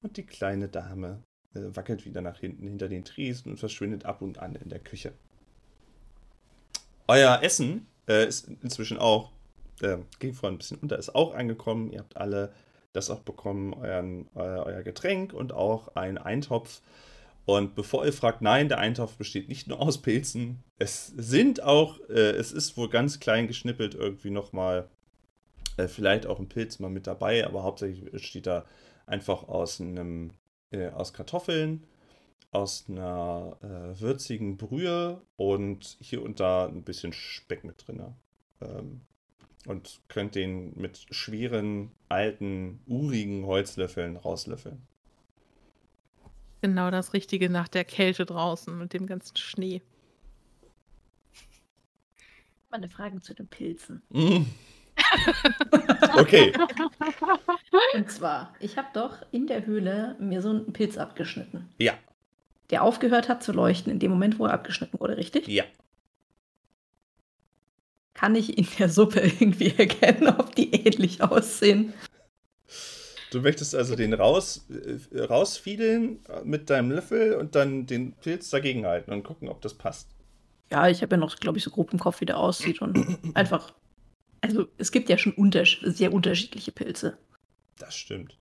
Und die kleine Dame äh, wackelt wieder nach hinten hinter den Tresen und verschwindet ab und an in der Küche. Euer Essen äh, ist inzwischen auch, äh, ging vorhin ein bisschen unter, ist auch angekommen. Ihr habt alle das auch bekommen, euren, euer, euer Getränk und auch einen Eintopf. Und bevor ihr fragt, nein, der Eintopf besteht nicht nur aus Pilzen. Es sind auch, äh, es ist wohl ganz klein geschnippelt irgendwie nochmal, äh, vielleicht auch ein Pilz mal mit dabei, aber hauptsächlich besteht da einfach aus einem, äh, aus Kartoffeln, aus einer äh, würzigen Brühe und hier und da ein bisschen Speck mit drin. Ähm, und könnt den mit schweren, alten, urigen Holzlöffeln rauslöffeln. Genau das Richtige nach der Kälte draußen mit dem ganzen Schnee. Meine Fragen zu den Pilzen. Mm. Okay. Und zwar, ich habe doch in der Höhle mir so einen Pilz abgeschnitten. Ja. Der aufgehört hat zu leuchten in dem Moment, wo er abgeschnitten wurde, richtig? Ja. Kann ich in der Suppe irgendwie erkennen, ob die ähnlich aussehen? Du möchtest also den raus, äh, rausfiedeln mit deinem Löffel und dann den Pilz dagegen halten und gucken, ob das passt. Ja, ich habe ja noch, glaube ich, so grob im Kopf, wie der aussieht und einfach. Also, es gibt ja schon unters sehr unterschiedliche Pilze. Das stimmt.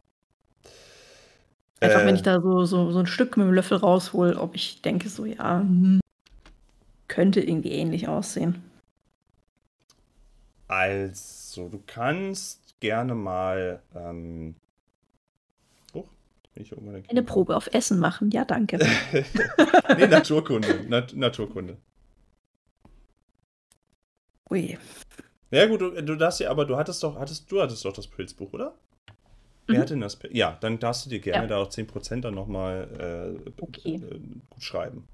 Einfach, Äh, wenn ich da so, so, so ein Stück mit dem Löffel raushol, ob ich denke, so, ja, hm, könnte irgendwie ähnlich aussehen. Also, du kannst gerne mal. Ähm, oh, bin ich irgendwann Eine Probe auf Essen machen, ja, danke. nee, Naturkunde. Nat Naturkunde. Ui. Ja, gut, du, du darfst ja, aber du hattest doch, hattest, du hattest doch das Pilzbuch, oder? Wer Mhm. hat denn das? Pil- Ja, dann darfst du dir gerne Ja. da auch 10% dann nochmal äh, Okay. äh, gut schreiben.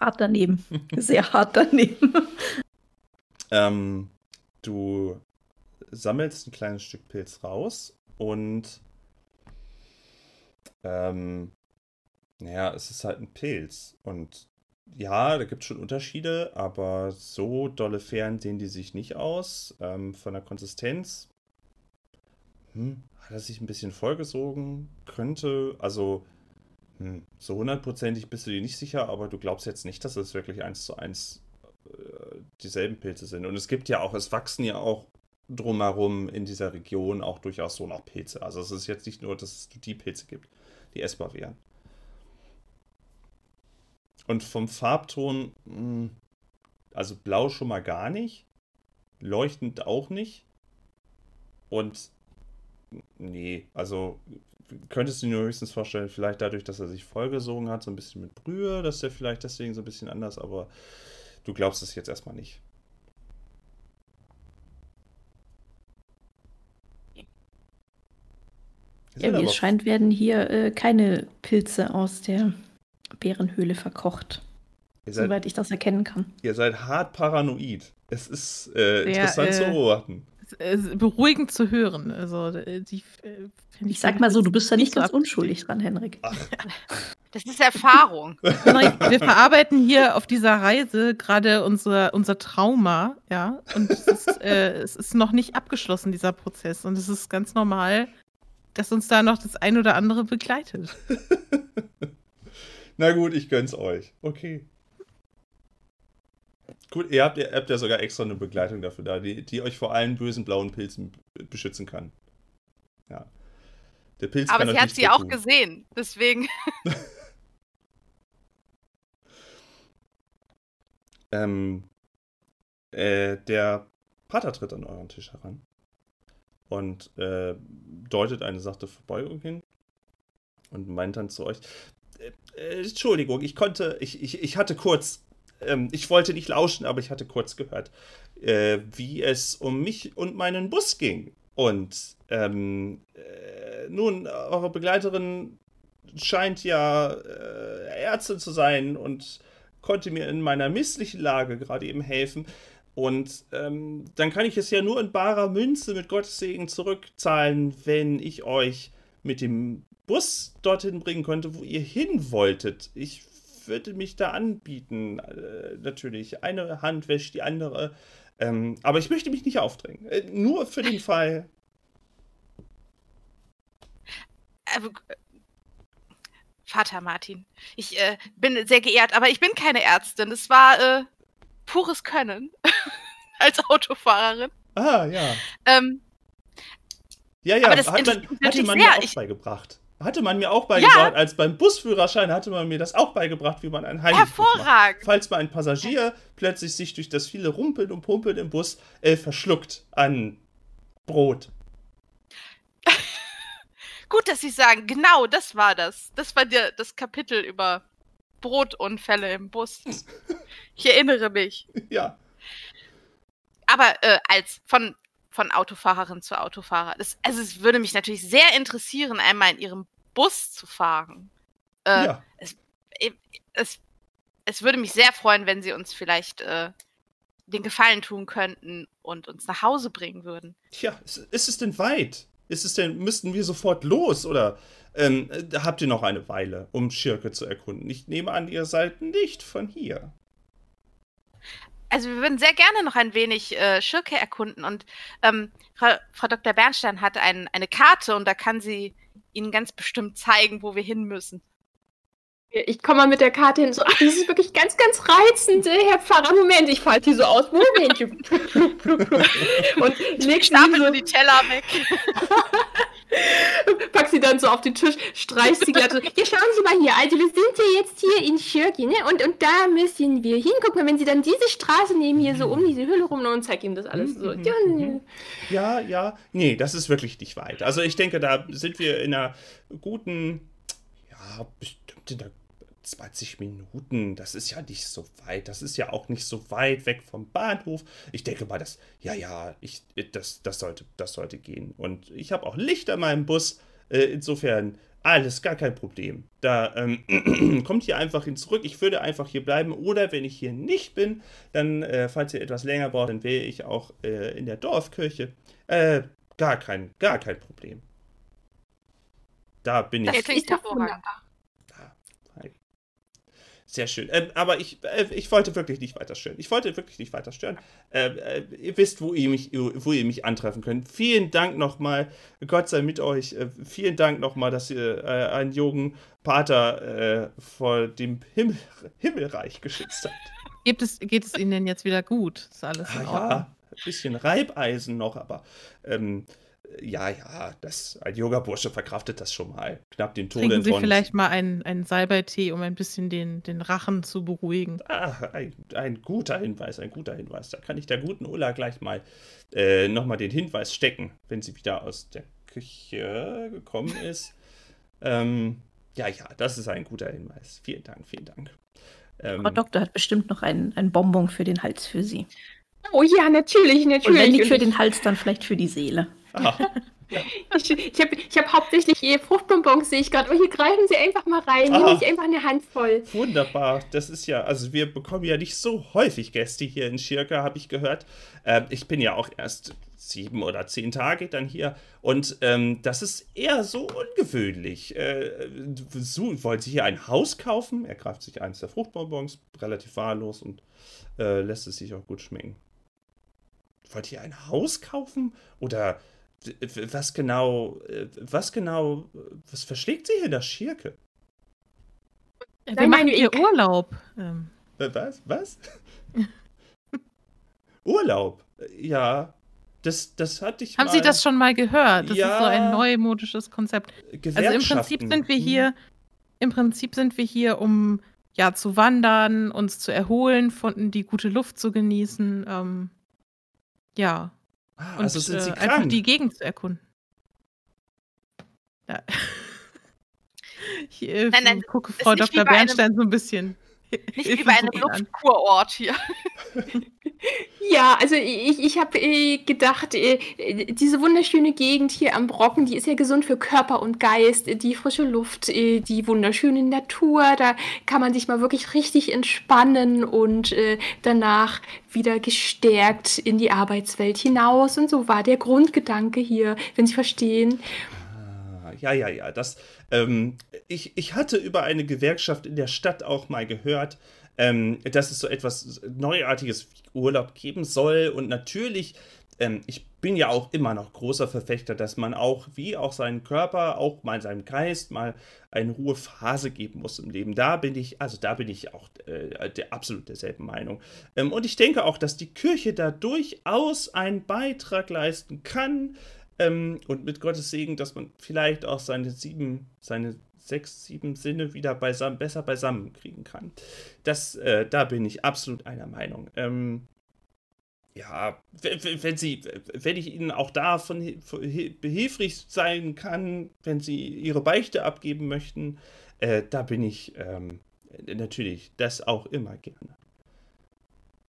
Hart daneben. Sehr hart daneben. Ähm, du sammelst ein kleines Stück Pilz raus und ähm, naja, es ist halt ein Pilz. Und ja, da gibt es schon Unterschiede, aber so dolle fern sehen die sich nicht aus. Ähm, von der Konsistenz hm, hat er sich ein bisschen vollgesogen, könnte, also hm, so hundertprozentig bist du dir nicht sicher, aber du glaubst jetzt nicht, dass es wirklich eins zu eins äh, dieselben Pilze sind. Und es gibt ja auch, es wachsen ja auch drumherum in dieser Region auch durchaus so noch Pilze. Also es ist jetzt nicht nur, dass es die Pilze gibt, die essbar wären. Und vom Farbton, mh, also blau schon mal gar nicht, leuchtend auch nicht. Und nee, also könntest du dir höchstens vorstellen, vielleicht dadurch, dass er sich vollgesogen hat, so ein bisschen mit Brühe, dass der vielleicht deswegen so ein bisschen anders, aber du glaubst es jetzt erstmal nicht. Ja, wie es scheint, werden hier äh, keine Pilze aus der Bärenhöhle verkocht. ihr, seid, Soweit ich das erkennen kann. ihr seid hart paranoid. Es ist äh, Ja, interessant zu äh, beobachten. Es ist beruhigend zu hören. Also, äh, die, äh, find Ich sag mal so, du bist da nicht so ganz unschuldig dran, Henrik. Das ist Erfahrung. Wir verarbeiten hier auf dieser Reise gerade unser, unser Trauma, ja. Und es ist, äh, es ist noch nicht abgeschlossen, dieser Prozess. Und es ist ganz normal, dass uns da noch das ein oder andere begleitet. Na gut, ich gönn's euch. Okay. Gut, ihr habt, ihr habt ja sogar extra eine Begleitung dafür da, die, die euch vor allen bösen blauen Pilzen beschützen kann. Ja. Der Pilz Aber kann sie hat sie auch tun. gesehen. Deswegen. Ähm, äh, der Pater tritt an euren Tisch heran und äh, deutet eine sachte Verbeugung hin und meint dann zu euch: äh, Entschuldigung, ich konnte, ich, ich, ich hatte kurz, ähm, ich wollte nicht lauschen, aber ich hatte kurz gehört, äh, wie es um mich und meinen Bus ging. Und ähm, äh, nun, eure Begleiterin scheint ja äh, Ärztin zu sein und konnte mir in meiner misslichen Lage gerade eben helfen. Und ähm, dann kann ich es ja nur in barer Münze mit Gottes Segen zurückzahlen, wenn ich euch mit dem Bus dorthin bringen könnte, wo ihr hin wolltet. Ich würde mich da anbieten, äh, natürlich. Eine Hand wäscht die andere. Ähm, aber ich möchte mich nicht aufdrängen. Äh, nur für den Fall. Äh, Vater Martin, ich äh, bin sehr geehrt, aber ich bin keine Ärztin. Es war äh, pures Können als Autofahrerin. Ah, ja. Ähm, Ja, ja, Aber das hat man, natürlich man mir auch Ich- beigebracht. Hatte man mir auch beigebracht. Als beim Busführerschein hatte man mir das auch beigebracht, wie man einen Heimweg macht. hervorragend. Falls mal ein Passagier plötzlich sich durch das viele Rumpeln und Pumpeln im Bus äh, verschluckt an Brot. Gut, dass Sie sagen, genau, das war das. Das war der, das Kapitel über Brotunfälle im Bus. Ich erinnere mich. Ja. Aber äh, als von, von Autofahrerin zu Autofahrer. Das, also es würde mich natürlich sehr interessieren, einmal in Ihrem Bus zu fahren. Äh, ja. es, es, es würde mich sehr freuen, wenn Sie uns vielleicht äh, den Gefallen tun könnten und uns nach Hause bringen würden. Tja, ist, ist es denn weit? Ist es denn, müssten wir sofort los oder ähm, habt ihr noch eine Weile, um Schirke zu erkunden? Ich nehme an, ihr seid nicht von hier. Also wir würden sehr gerne noch ein wenig äh, Schirke erkunden und ähm, Frau, Frau, Dr. Bernstein hat ein, eine Karte und da kann sie Ihnen ganz bestimmt zeigen, wo wir hin müssen. Ich komme mal mit der Karte hin. So, ach, das ist wirklich ganz, ganz reizend, äh, Herr Pfarrer. Moment, ich falte die so aus. Moment. und leg Stapel so die Teller weg. Pack sie dann so auf den Tisch, streicht sie glatt so. Ja, schauen Sie mal hier. Also, wir sind ja jetzt hier in Schirki, ne? Und, und da müssen wir hin. Guck mal, wenn Sie dann diese Straße nehmen, hier so um diese Hülle rum und zeig ihm das alles so. Ja, ja. Nee, das ist wirklich nicht weit. Also, ich denke, da sind wir in einer guten, ja, bestimmt in der 20 Minuten, das ist ja nicht so weit. Das ist ja auch nicht so weit weg vom Bahnhof. Ich denke mal, das, ja, ja, ich, das, das, sollte, das sollte gehen. Und ich habe auch Licht an meinem Bus. Äh, insofern alles gar kein Problem. Da ähm, kommt hier einfach hin zurück. Ich würde einfach hier bleiben. Oder wenn ich hier nicht bin, dann, äh, falls ihr etwas länger braucht, dann wäre ich auch äh, in der Dorfkirche. Äh, gar kein, gar kein Problem. Da bin ich. Das ist hervorragend. Sehr schön. Ähm, aber ich, äh, ich wollte wirklich nicht weiter stören. Ich wollte wirklich nicht weiter stören. Äh, äh, ihr wisst, wo ihr, mich, wo ihr mich antreffen könnt. Vielen Dank nochmal. Gott sei mit euch. Äh, vielen Dank nochmal, dass ihr äh, einen jungen Pater äh, vor dem Himmel, Himmelreich geschützt habt. Geht es, geht es Ihnen denn jetzt wieder gut? Ist alles in ah, Ordnung? Ja, ein bisschen Reibeisen noch, aber ähm, ja, ja, das, ein Yoga-Bursche verkraftet das schon mal. Knapp den Tod Trinken Sie vielleicht mal einen, einen Salbeitee, um ein bisschen den, den Rachen zu beruhigen. Ah, ein, ein guter Hinweis, ein guter Hinweis. Da kann ich der guten Ulla gleich mal äh, nochmal den Hinweis stecken, wenn sie wieder aus der Küche gekommen ist. ähm, ja, ja, das ist ein guter Hinweis. Vielen Dank, vielen Dank. Ähm, Frau Doktor hat bestimmt noch ein, ein Bonbon für den Hals für Sie. Oh ja, natürlich, natürlich. Und wenn nicht für den Hals, dann vielleicht für die Seele. Ah. Ich, ich habe hab hauptsächlich hier Fruchtbonbons, sehe ich gerade. Oh, hier greifen Sie einfach mal rein. Nehme ich einfach eine Handvoll. Wunderbar. Das ist ja, also wir bekommen ja nicht so häufig Gäste hier in Schirka, habe ich gehört. Ähm, ich bin ja auch erst sieben oder zehn Tage dann hier und ähm, das ist eher so ungewöhnlich. Äh, so, wollen Sie hier ein Haus kaufen? Er greift sich eins der Fruchtbonbons, relativ wahllos und äh, lässt es sich auch gut schmecken. Wollt ihr ein Haus kaufen? Oder was genau, äh, was genau, was verschlägt sie hier in der Schirke? Wir Nein, machen ihr Urlaub. Ähm. Was? Was? Urlaub? Ja, das, das hatte ich Haben mal. Sie das schon mal gehört? Das ja, ist so ein neumodisches Konzept. Also im Prinzip sind wir hier, im Prinzip sind wir hier, um ja zu wandern, uns zu erholen, von die gute Luft zu genießen. Ähm, ja, Ah, also sind sie äh, einfach die Gegend zu erkunden. Ja. Ich äh, nein, nein, gucke Frau Dr. Bernstein so ein bisschen. Nicht wie bei einem Luftkurort hier. Ja, also ich, ich habe äh, gedacht, äh, diese wunderschöne Gegend hier am Brocken, die ist ja gesund für Körper und Geist, die frische Luft, äh, die wunderschöne Natur, da kann man sich mal wirklich richtig entspannen und äh, danach wieder gestärkt in die Arbeitswelt hinaus. Und so war der Grundgedanke hier, wenn Sie verstehen. Ah, ja, ja, ja, das, ähm, ich, ich hatte über eine Gewerkschaft in der Stadt auch mal gehört, ähm, dass es so etwas Neuartiges wie Urlaub geben soll. Und natürlich, ähm, ich bin ja auch immer noch großer Verfechter, dass man auch, wie auch seinen Körper, auch mal seinem Geist mal eine Ruhephase geben muss im Leben. Da bin ich, also da bin ich auch äh, der absolut derselben Meinung. Ähm, und ich denke auch, dass die Kirche da durchaus einen Beitrag leisten kann. Ähm, und mit Gottes Segen, dass man vielleicht auch seine sieben, seine sechs, sieben Sinne wieder beisammen, besser beisammen kriegen kann. Das, äh, da bin ich absolut einer Meinung. Ähm, ja, wenn sie, wenn ich ihnen auch davon behilflich sein kann, wenn sie ihre Beichte abgeben möchten, äh, da bin ich ähm, natürlich das auch immer gerne.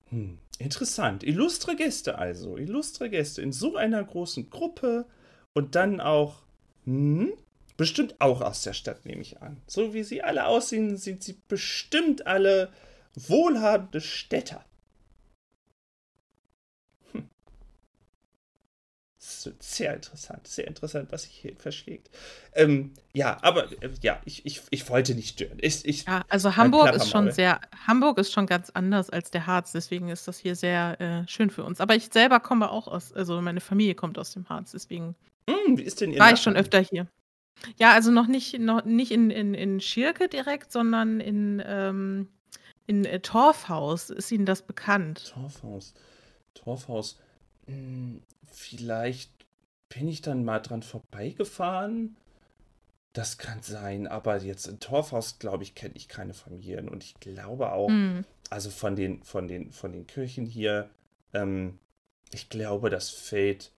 Hm, interessant. Illustre Gäste also. Illustre Gäste in so einer großen Gruppe und dann auch. Hm, bestimmt auch aus der Stadt, nehme ich an. So wie sie alle aussehen, sind sie bestimmt alle wohlhabende Städter. Hm. Das ist sehr interessant, sehr interessant, was sich hier verschlägt. Ähm, ja, aber äh, ja, ich, ich, ich wollte nicht stören. Ich, ich, Ja, also mein Hamburg ist schon sehr, Hamburg ist schon ganz anders als der Harz, deswegen ist das hier sehr äh, schön für uns. Aber ich selber komme auch aus, also meine Familie kommt aus dem Harz, deswegen Hm, wie ist denn Ihr war ich schon Nachname? öfter hier. Ja, also noch nicht, noch nicht in, in, in Schirke direkt, sondern in, ähm, in äh, Torfhaus. Ist Ihnen das bekannt? Torfhaus. Torfhaus. Hm, vielleicht bin ich dann mal dran vorbeigefahren. Das kann sein, aber jetzt in Torfhaus, glaube ich, kenne ich keine Familien. Und ich glaube auch, Hm. also von den, von den, von den Kirchen hier, ähm, ich glaube, das fällt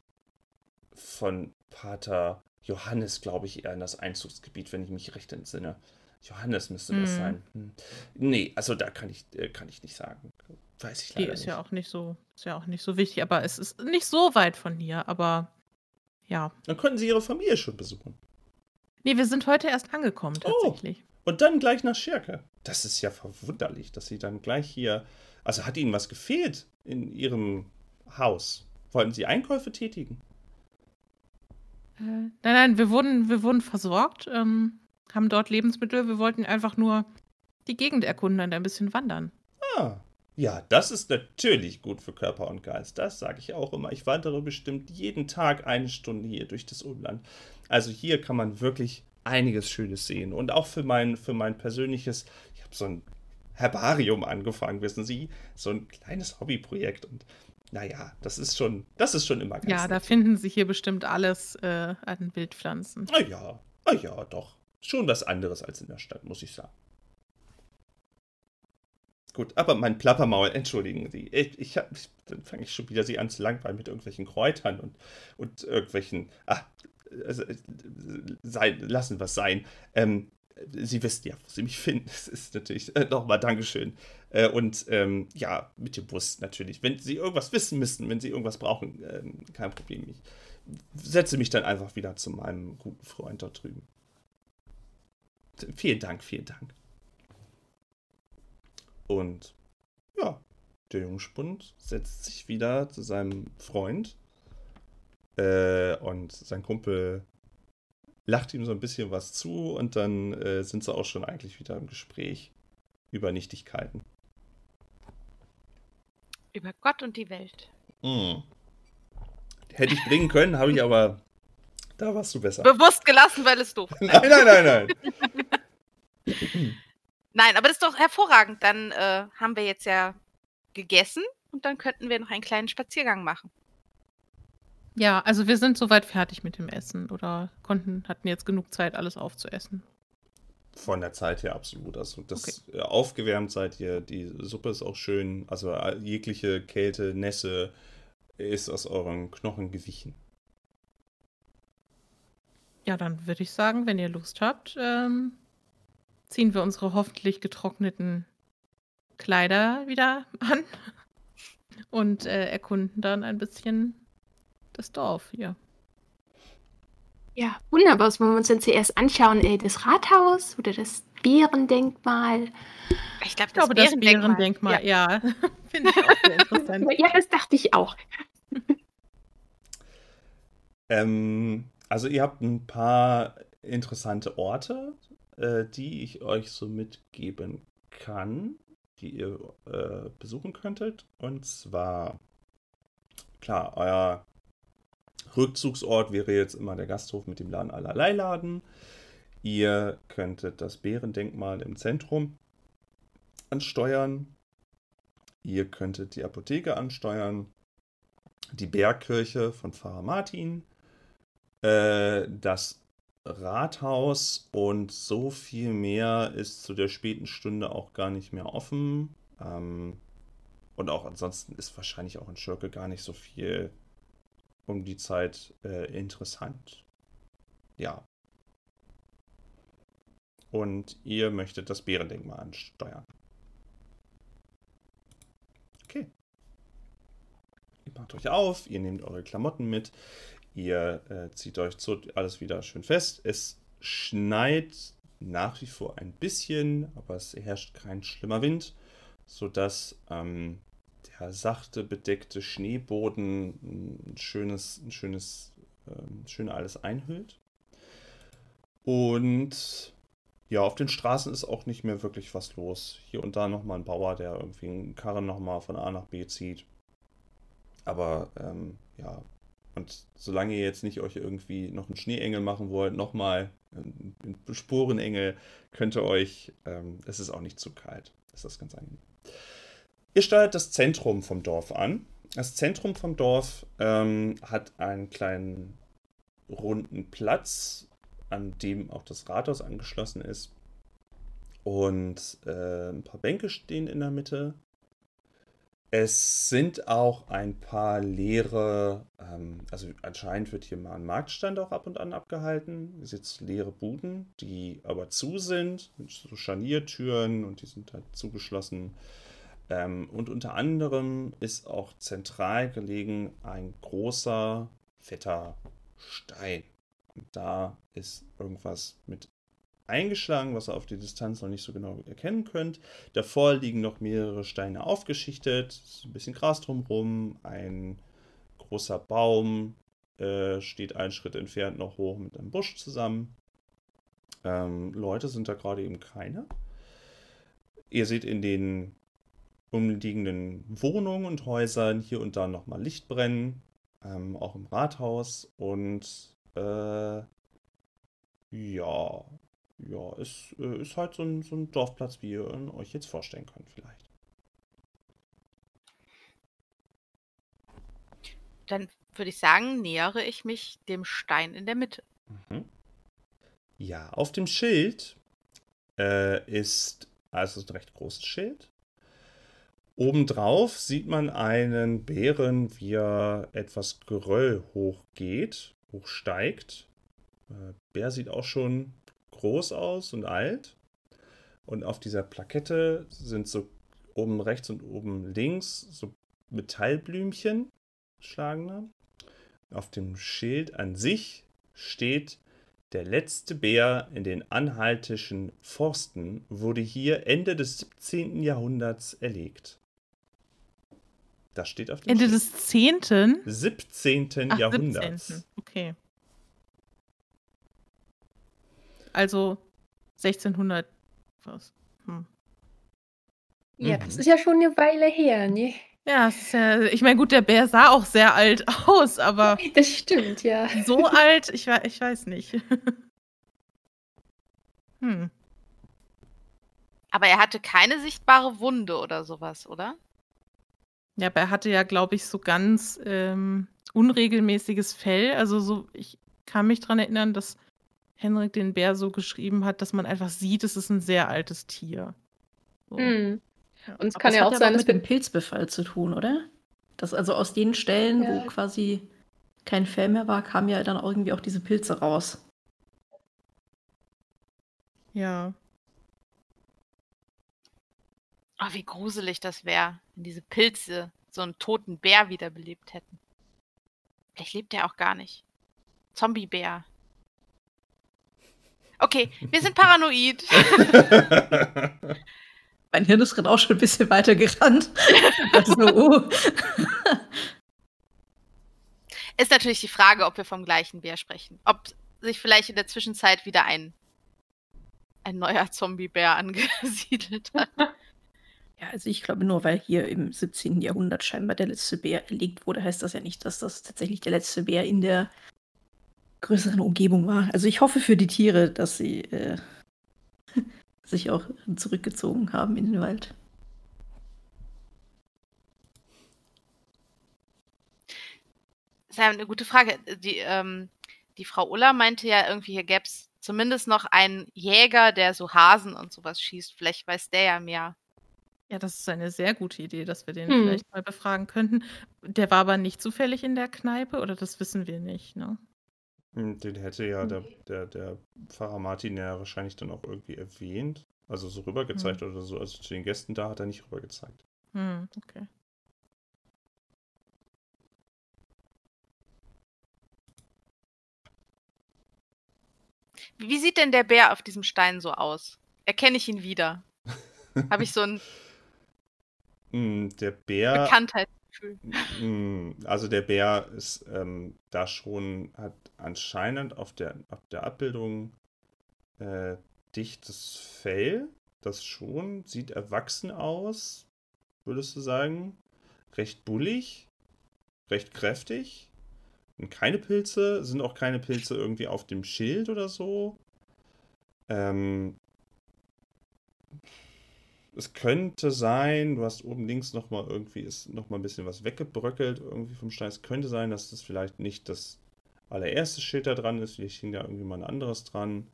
von Pater Johannes, glaube ich, eher in das Einzugsgebiet, wenn ich mich recht entsinne. Johannes müsste das Hm. sein. Hm. Nee, also da kann ich, äh, kann ich nicht sagen. Weiß ich Die leider ist nicht. ja auch nicht so, ist ja auch nicht so wichtig, aber es ist nicht so weit von hier, aber ja. Dann könnten Sie Ihre Familie schon besuchen. Nee, wir sind heute erst angekommen, Oh. tatsächlich. Und dann gleich nach Schirke. Das ist ja verwunderlich, dass Sie dann gleich hier. Also hat Ihnen was gefehlt in Ihrem Haus? Wollten Sie Einkäufe tätigen? Nein, nein, wir wurden, wir wurden versorgt, ähm, haben dort Lebensmittel. Wir wollten einfach nur die Gegend erkunden und ein bisschen wandern. Ah, ja, das ist natürlich gut für Körper und Geist. Das sage ich auch immer. Ich wandere bestimmt jeden Tag eine Stunde hier durch das Umland. Also hier kann man wirklich einiges Schönes sehen. Und auch für mein, für mein persönliches, ich habe so ein Herbarium angefangen, wissen Sie, so ein kleines Hobbyprojekt. Und naja, das ist schon, das ist schon immer ganz Ja, da nett. finden Sie hier bestimmt alles äh, an Wildpflanzen. Na ja, na ja, doch. Schon was anderes als in der Stadt, muss ich sagen. Gut, aber mein Plappermaul, entschuldigen Sie. Ich, ich hab, dann fange ich schon wieder Sie an zu langweilen mit irgendwelchen Kräutern und, und irgendwelchen. Ah, also, äh, sein, lassen was sein. Ähm, Sie wissen ja, wo Sie mich finden. Das ist natürlich äh, nochmal Dankeschön. Äh, und ähm, ja, mit dem Bus natürlich. Wenn Sie irgendwas wissen müssen, wenn Sie irgendwas brauchen, ähm, kein Problem. Ich setze mich dann einfach wieder zu meinem guten Freund dort drüben. Vielen Dank, vielen Dank. Und ja, der Jungspund setzt sich wieder zu seinem Freund. Äh, und sein Kumpel lacht ihm so ein bisschen was zu und dann äh, sind sie auch schon eigentlich wieder im Gespräch über Nichtigkeiten. Über Gott und die Welt. Mm. Hätte ich bringen können, habe ich aber. Da warst du besser. Bewusst gelassen, weil es doof ist. Nein, nein, nein, nein. Nein, aber das ist doch hervorragend. Dann äh, haben wir jetzt ja gegessen und dann könnten wir noch einen kleinen Spaziergang machen. Ja, also wir sind soweit fertig mit dem Essen oder konnten, hatten jetzt genug Zeit, alles aufzuessen. Von der Zeit her absolut. Also das äh, aufgewärmt seid ihr, die Suppe ist auch schön. Also jegliche Kälte, Nässe ist aus euren Knochen gewichen. Ja, dann würde ich sagen, wenn ihr Lust habt, ähm, ziehen wir unsere hoffentlich getrockneten Kleider wieder an und äh, erkunden dann ein bisschen das Dorf hier. Ja, wunderbar. Was wollen wir uns denn zuerst anschauen? Äh, das Rathaus oder das Bärendenkmal? Ich glaube, Ich glaube, das Bärendenkmal, ja, finde ich auch sehr interessant. Ja, das dachte ich auch. Ähm, also ihr habt ein paar interessante Orte, äh, die ich euch so mitgeben kann, die ihr äh, besuchen könntet. Und zwar, klar, euer Rückzugsort wäre jetzt immer der Gasthof mit dem Laden allerlei Laden. Ihr könntet das Bärendenkmal im Zentrum ansteuern. Ihr könntet die Apotheke ansteuern. Die Bergkirche von Pfarrer Martin. Äh, das Rathaus und so viel mehr ist zu der späten Stunde auch gar nicht mehr offen. Ähm, und auch ansonsten ist wahrscheinlich auch in Schurke gar nicht so viel um die Zeit äh, interessant. Ja. Und ihr möchtet das Bärendenkmal ansteuern. Okay. Ihr macht euch auf, ihr nehmt eure Klamotten mit, ihr äh, zieht euch zu, alles wieder schön fest. Es schneit nach wie vor ein bisschen, aber es herrscht kein schlimmer Wind, sodass ähm, der sachte bedeckte Schneeboden ein schönes, ein schönes, äh, schön alles einhüllt. Und ja, auf den Straßen ist auch nicht mehr wirklich was los. Hier und da nochmal ein Bauer, der irgendwie einen Karren nochmal von A nach B zieht. Aber ähm, ja, und solange ihr jetzt nicht euch irgendwie noch einen Schneeengel machen wollt, nochmal einen Sporenengel, könnt ihr euch, ähm, es ist auch nicht zu kalt. Das ist ganz angenehm. Ihr steuert das Zentrum vom Dorf an. Das Zentrum vom Dorf ähm, hat einen kleinen runden Platz, an dem auch das Rathaus angeschlossen ist. Und äh, ein paar Bänke stehen in der Mitte. Es sind auch ein paar leere, ähm, also anscheinend wird hier mal ein Marktstand auch ab und an abgehalten. Es sind jetzt leere Buden, die aber zu sind, mit so Scharniertüren und die sind halt zugeschlossen. Ähm, und unter anderem ist auch zentral gelegen ein großer, fetter Stein. Und da ist irgendwas mit eingeschlagen, was ihr auf die Distanz noch nicht so genau erkennen könnt. Davor liegen noch mehrere Steine aufgeschichtet, ein bisschen Gras drumherum, ein großer Baum äh, steht einen Schritt entfernt noch hoch mit einem Busch zusammen. Ähm, Leute sind da gerade eben keine. Ihr seht in den umliegenden Wohnungen und Häusern hier und da nochmal Licht brennen, ähm, auch im Rathaus und äh, ja, ja, es äh, ist halt so ein, so ein Dorfplatz, wie ihr euch jetzt vorstellen könnt, vielleicht. Dann würde ich sagen, nähere ich mich dem Stein in der Mitte. Mhm. Ja, auf dem Schild äh, ist, also ein recht großes Schild. Obendrauf sieht man einen Bären, wie er etwas Geröll hochgeht, hochsteigt. Äh, Bär sieht auch schon groß aus und alt. Und auf dieser Plakette sind so oben rechts und oben links so Metallblümchen schlagender. Auf dem Schild an sich steht, der letzte Bär in den anhaltischen Forsten wurde hier Ende des 17. Jahrhunderts erlegt. Das steht auf dem Ende Schild. des 10. 17. Ach, Jahrhunderts. 17.. Okay. Also 1600 was. Hm. Ja, Mhm. das ist ja schon eine Weile her, ne? Ja, ja, ich meine, gut, der Bär sah auch sehr alt aus, aber Das stimmt, ja. so alt, ich, ich weiß nicht. hm. Aber er hatte keine sichtbare Wunde oder sowas, oder? Ja, aber er hatte ja, glaube ich, so ganz ähm, unregelmäßiges Fell. Also so, ich kann mich daran erinnern, dass Henrik den Bär so geschrieben hat, dass man einfach sieht, es ist ein sehr altes Tier. So. Hm. Und es kann ja auch sein, dass mit dem Pilzbefall zu tun, oder? Das also aus den Stellen, Ja. wo quasi kein Fell mehr war, kamen ja dann irgendwie auch diese Pilze raus. Ja. Oh, wie gruselig das wäre, wenn diese Pilze so einen toten Bär wiederbelebt hätten. Vielleicht lebt er auch gar nicht. Zombiebär. Okay, wir sind paranoid. Mein Hirn ist gerade auch schon ein bisschen weiter gerannt. Also, oh. Ist natürlich die Frage, ob wir vom gleichen Bär sprechen. Ob sich vielleicht in der Zwischenzeit wieder ein, ein neuer Zombiebär angesiedelt hat. Ja, also ich glaube, nur weil hier im 17. Jahrhundert scheinbar der letzte Bär erlegt wurde, heißt das ja nicht, dass das tatsächlich der letzte Bär in der größeren Umgebung war. Also ich hoffe für die Tiere, dass sie äh, sich auch zurückgezogen haben in den Wald. Das ist ja eine gute Frage. Die, ähm, die Frau Ulla meinte ja irgendwie, hier gäbe es zumindest noch einen Jäger, der so Hasen und sowas schießt. Vielleicht weiß der ja mehr. Ja, das ist eine sehr gute Idee, dass wir den Hm. vielleicht mal befragen könnten. Der war aber nicht zufällig in der Kneipe, oder das wissen wir nicht, ne? Hm, Den hätte ja der, der, der Pfarrer Martin ja wahrscheinlich dann auch irgendwie erwähnt. Also so rübergezeigt oder so. Also zu den Gästen da hat er nicht rübergezeigt. Hm, okay. Wie sieht denn der Bär auf diesem Stein so aus? Erkenne ich ihn wieder? Habe ich so ein Der Bär. Bekanntheitsgefühl? Mm, Also der Bär ist ähm, da schon, hat anscheinend auf der, auf der Abbildung äh, dichtes Fell. Das schon, sieht erwachsen aus, würdest du sagen. Recht bullig, recht kräftig. Und keine Pilze, sind auch keine Pilze irgendwie auf dem Schild oder so. Ähm, es könnte sein, du hast oben links nochmal irgendwie, ist nochmal ein bisschen was weggebröckelt irgendwie vom Stein. Es könnte sein, dass das vielleicht nicht das allererste Schild da dran ist. Vielleicht hing da irgendwie mal ein anderes dran.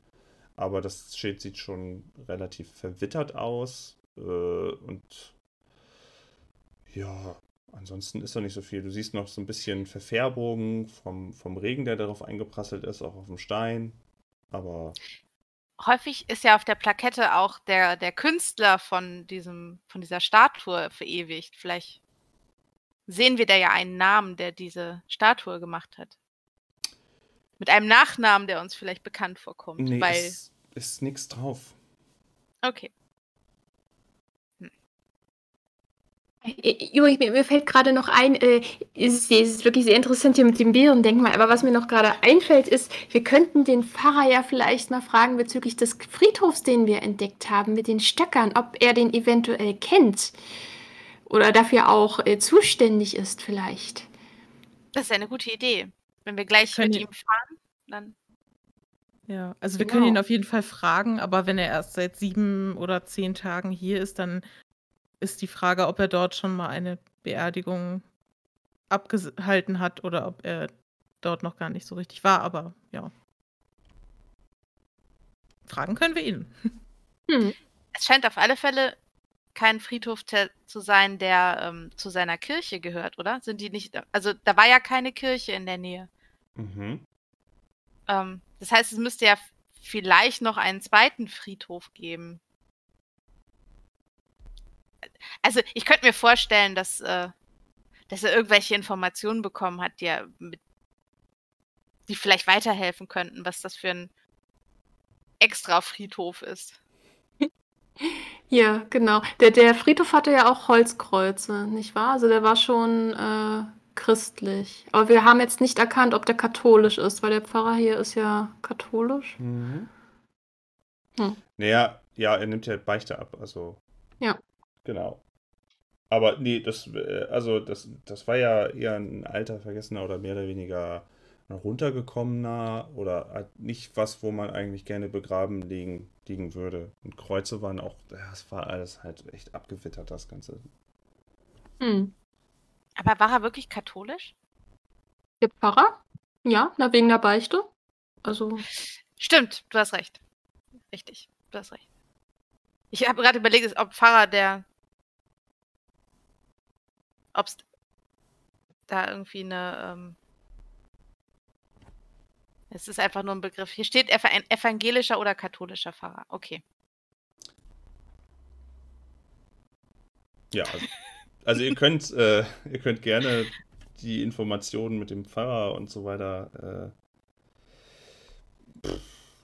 Aber das Schild sieht schon relativ verwittert aus. Äh, und ja, ansonsten ist da nicht so viel. Du siehst noch so ein bisschen Verfärbung vom, vom Regen, der darauf eingeprasselt ist, auch auf dem Stein. Aber Häufig ist ja auf der Plakette auch der, der Künstler von, diesem, von dieser Statue verewigt. Vielleicht sehen wir da ja einen Namen, der diese Statue gemacht hat. Mit einem Nachnamen, der uns vielleicht bekannt vorkommt. nee, weil, ist, ist nichts drauf. okay. Äh, Übrigens, mir, mir fällt gerade noch ein, äh, es, ist, wirklich sehr interessant hier mit dem Bärendenkmal, aber was mir noch gerade einfällt, ist, wir könnten den Pfarrer ja vielleicht mal fragen bezüglich des Friedhofs, den wir entdeckt haben, mit den Stöckern, ob er den eventuell kennt oder dafür auch äh, zuständig ist vielleicht. Das ist eine gute Idee. Wenn wir gleich Können mit wir- ihm fahren, dann. Ja, also wir können ihn Genau. auf jeden Fall fragen, aber wenn er erst seit sieben oder zehn Tagen hier ist, dann ist die Frage, ob er dort schon mal eine Beerdigung abgehalten hat oder ob er dort noch gar nicht so richtig war. Aber ja. Fragen können wir ihn. Hm. Es scheint auf alle Fälle kein Friedhof zu sein, der ähm, zu seiner Kirche gehört, oder? Sind die nicht. Also da war ja keine Kirche in der Nähe. Mhm. Ähm, das heißt, es müsste ja vielleicht noch einen zweiten Friedhof geben. Also ich könnte mir vorstellen, dass, äh, dass er irgendwelche Informationen bekommen hat, die, er mit, die vielleicht weiterhelfen könnten, was das für ein extra Friedhof ist. Ja, genau. Der, der Friedhof hatte ja auch Holzkreuze, nicht wahr? Also der war schon äh, christlich. Aber wir haben jetzt nicht erkannt, ob der katholisch ist, weil der Pfarrer hier ist ja katholisch. Mhm. Hm. Naja, ja, er nimmt ja Beichte ab, also. Ja. Genau. Aber nee, das, äh, also das, das war ja eher ein alter Vergessener oder mehr oder weniger runtergekommener oder nicht was, wo man eigentlich gerne begraben liegen, liegen würde. Und Kreuze waren auch, das war alles halt echt abgewittert, das Ganze. Hm. Aber war er wirklich katholisch? Der Pfarrer? Ja, na wegen der Beichte. Also, Stimmt, du hast recht. Richtig, du hast recht. Ich habe gerade überlegt, ob Pfarrer der. Ob es da irgendwie eine. Ähm, es ist einfach nur ein Begriff. Hier steht ein evangelischer oder katholischer Pfarrer. Okay. Ja, also, also ihr könnt, äh, ihr könnt gerne die Informationen mit dem Pfarrer und so weiter, äh,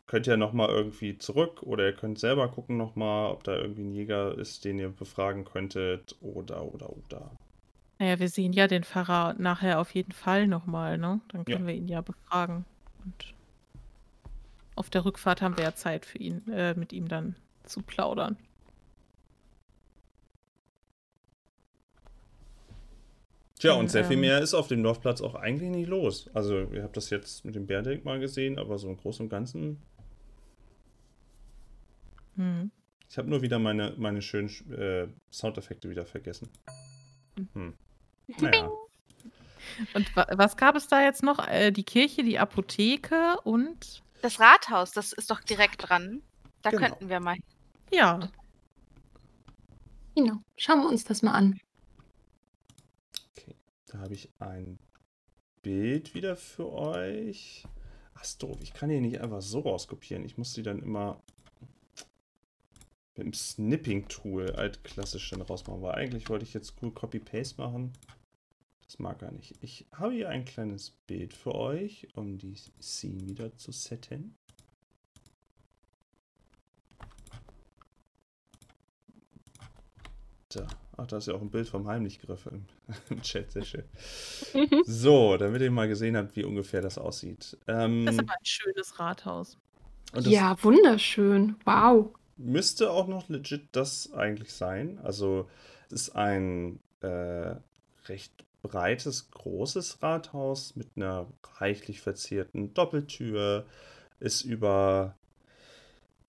könnt ihr nochmal irgendwie zurück oder ihr könnt selber gucken nochmal, ob da irgendwie ein Jäger ist, den ihr befragen könntet oder, oder, oder. Naja, wir sehen ja den Pfarrer nachher auf jeden Fall nochmal, ne? Dann Ja. können wir ihn ja befragen. Und auf der Rückfahrt haben wir ja Zeit für ihn, äh, mit ihm dann zu plaudern. Tja, und sehr viel ähm, mehr ist auf dem Dorfplatz auch eigentlich nicht los. Also, ihr habt das jetzt mit dem Bärdenkmal gesehen, aber so im Großen und Ganzen. Hm. Ich habe nur wieder meine, meine schönen äh, Soundeffekte wieder vergessen. Hm. Naja. Und wa was gab es da jetzt noch? Äh, die Kirche, die Apotheke und Das Rathaus, das ist doch direkt dran. Da Genau. könnten wir mal. ja, genau. Schauen wir uns das mal an. Da habe ich ein Bild wieder für euch. Ach, ist doof. Ich kann die nicht einfach so rauskopieren. Ich muss die dann immer mit dem Snipping-Tool altklassisch dann rausmachen. Weil eigentlich wollte ich jetzt cool Copy-Paste machen. Das mag er nicht. Ich habe hier ein kleines Bild für euch, um die Scene wieder zu setten. Da. Ach, da ist ja auch ein Bild vom Heimlichgriff im, Chat, sehr schön. so, damit ihr mal gesehen habt, wie ungefähr das aussieht. Ähm, das ist aber ein schönes Rathaus. ja, wunderschön. Wow. Müsste auch noch legit das eigentlich sein. Also es ist ein äh, recht breites, großes Rathaus mit einer reichlich verzierten Doppeltür. Ist über.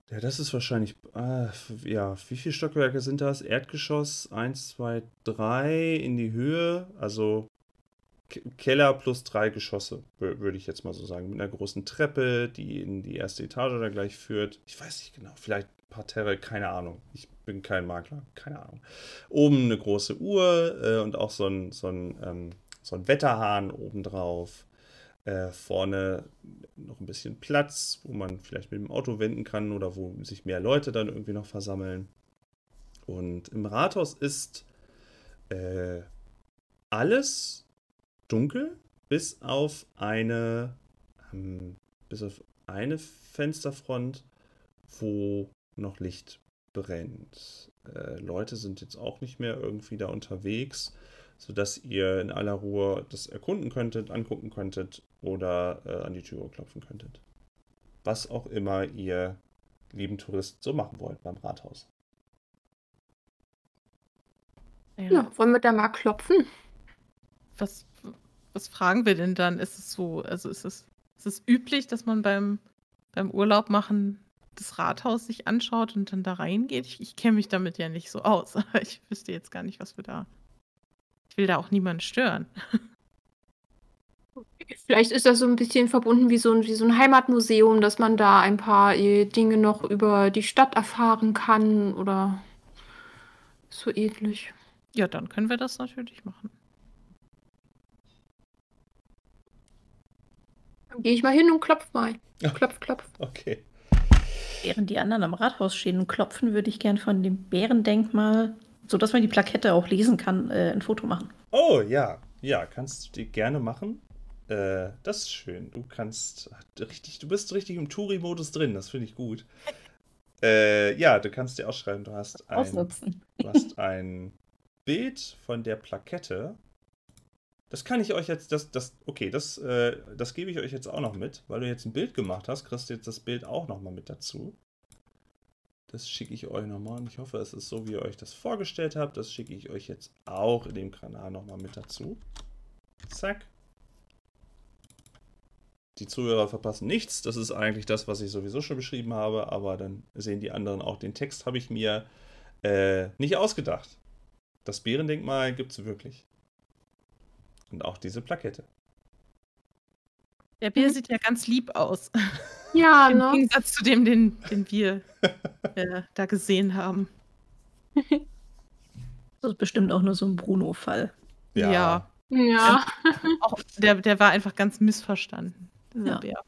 Ja, das ist wahrscheinlich. Äh, ja, wie viele Stockwerke sind das? Erdgeschoss 1, 2, 3 in die Höhe. Also Keller plus drei Geschosse, wür- würde ich jetzt mal so sagen. Mit einer großen Treppe, die in die erste Etage da gleich führt. Ich weiß nicht genau, vielleicht Parterre, keine Ahnung. Ich bin kein Makler, keine Ahnung. Oben eine große Uhr äh, und auch so ein, so ein, ähm, so ein Wetterhahn obendrauf. Äh, vorne noch ein bisschen Platz, wo man vielleicht mit dem Auto wenden kann oder wo sich mehr Leute dann irgendwie noch versammeln. Und im Rathaus ist äh, alles dunkel, bis auf eine, ähm, bis auf eine Fensterfront, wo noch Licht brennt. Äh, Leute sind jetzt auch nicht mehr irgendwie da unterwegs, sodass ihr in aller Ruhe das erkunden könntet, angucken könntet oder äh, an die Türe klopfen könntet. Was auch immer ihr, lieben Touristen, so machen wollt beim Rathaus. Ja, wollen wir da mal klopfen? Was, was fragen wir denn dann? Ist es so, also ist es, ist es üblich, dass man beim, beim Urlaub machen das Rathaus sich anschaut und dann da reingeht? Ich, ich kenne mich damit ja nicht so aus, aber ich wüsste jetzt gar nicht, was wir da. Ich will da auch niemanden stören. Vielleicht ist das so ein bisschen verbunden wie so ein, wie so ein Heimatmuseum, dass man da ein paar äh, Dinge noch über die Stadt erfahren kann oder so ähnlich. Ja, dann können wir das natürlich machen. Dann gehe ich mal hin und klopf mal. Klopf, klopf. Okay. Während die anderen am Rathaus stehen und klopfen, würde ich gern von dem Bärendenkmal, sodass man die Plakette auch lesen kann, äh, ein Foto machen. Oh ja, ja, kannst du dir gerne machen. Äh, das ist schön. Du kannst richtig, du bist richtig im Touri-Modus drin. Das finde ich gut. Äh, ja, du kannst dir ausschreiben, du hast ein, Ausnutzen. du hast ein Bild von der Plakette. Das kann ich euch jetzt, das, das, okay, das, äh, das gebe ich euch jetzt auch noch mit, weil du jetzt ein Bild gemacht hast, kriegst du jetzt das Bild auch noch mal mit dazu. Das schicke ich euch nochmal und ich hoffe, es ist so, wie ihr euch das vorgestellt habt. Das schicke ich euch jetzt auch in dem Kanal nochmal mit dazu. Zack. Die Zuhörer verpassen nichts. Das ist eigentlich das, was ich sowieso schon beschrieben habe, aber dann sehen die anderen auch. Den Text habe ich mir äh, nicht ausgedacht. Das Bärendenkmal gibt es wirklich. Und auch diese Plakette. Der Bär sieht ja ganz lieb aus. Ja, Im ne? Gegensatz zu dem, den, den wir äh, da gesehen haben. Das ist bestimmt auch nur so ein Bruno-Fall. Ja. Ja. Auch der, der war einfach ganz missverstanden. Dieser Ja. Bär.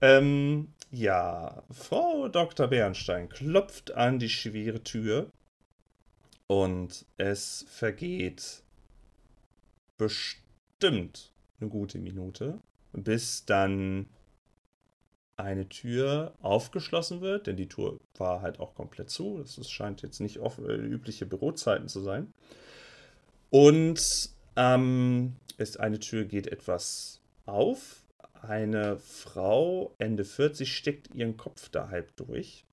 Ähm, ja, Frau Dr. Bernstein klopft an die schwere Tür und es vergeht bestimmt eine gute Minute, bis dann eine Tür aufgeschlossen wird, denn die Tür war halt auch komplett zu. Das ist, scheint jetzt nicht off- äh, übliche Bürozeiten zu sein. Und ähm, ist eine Tür geht etwas auf. Eine Frau, Ende 40, steckt ihren Kopf da halb durch,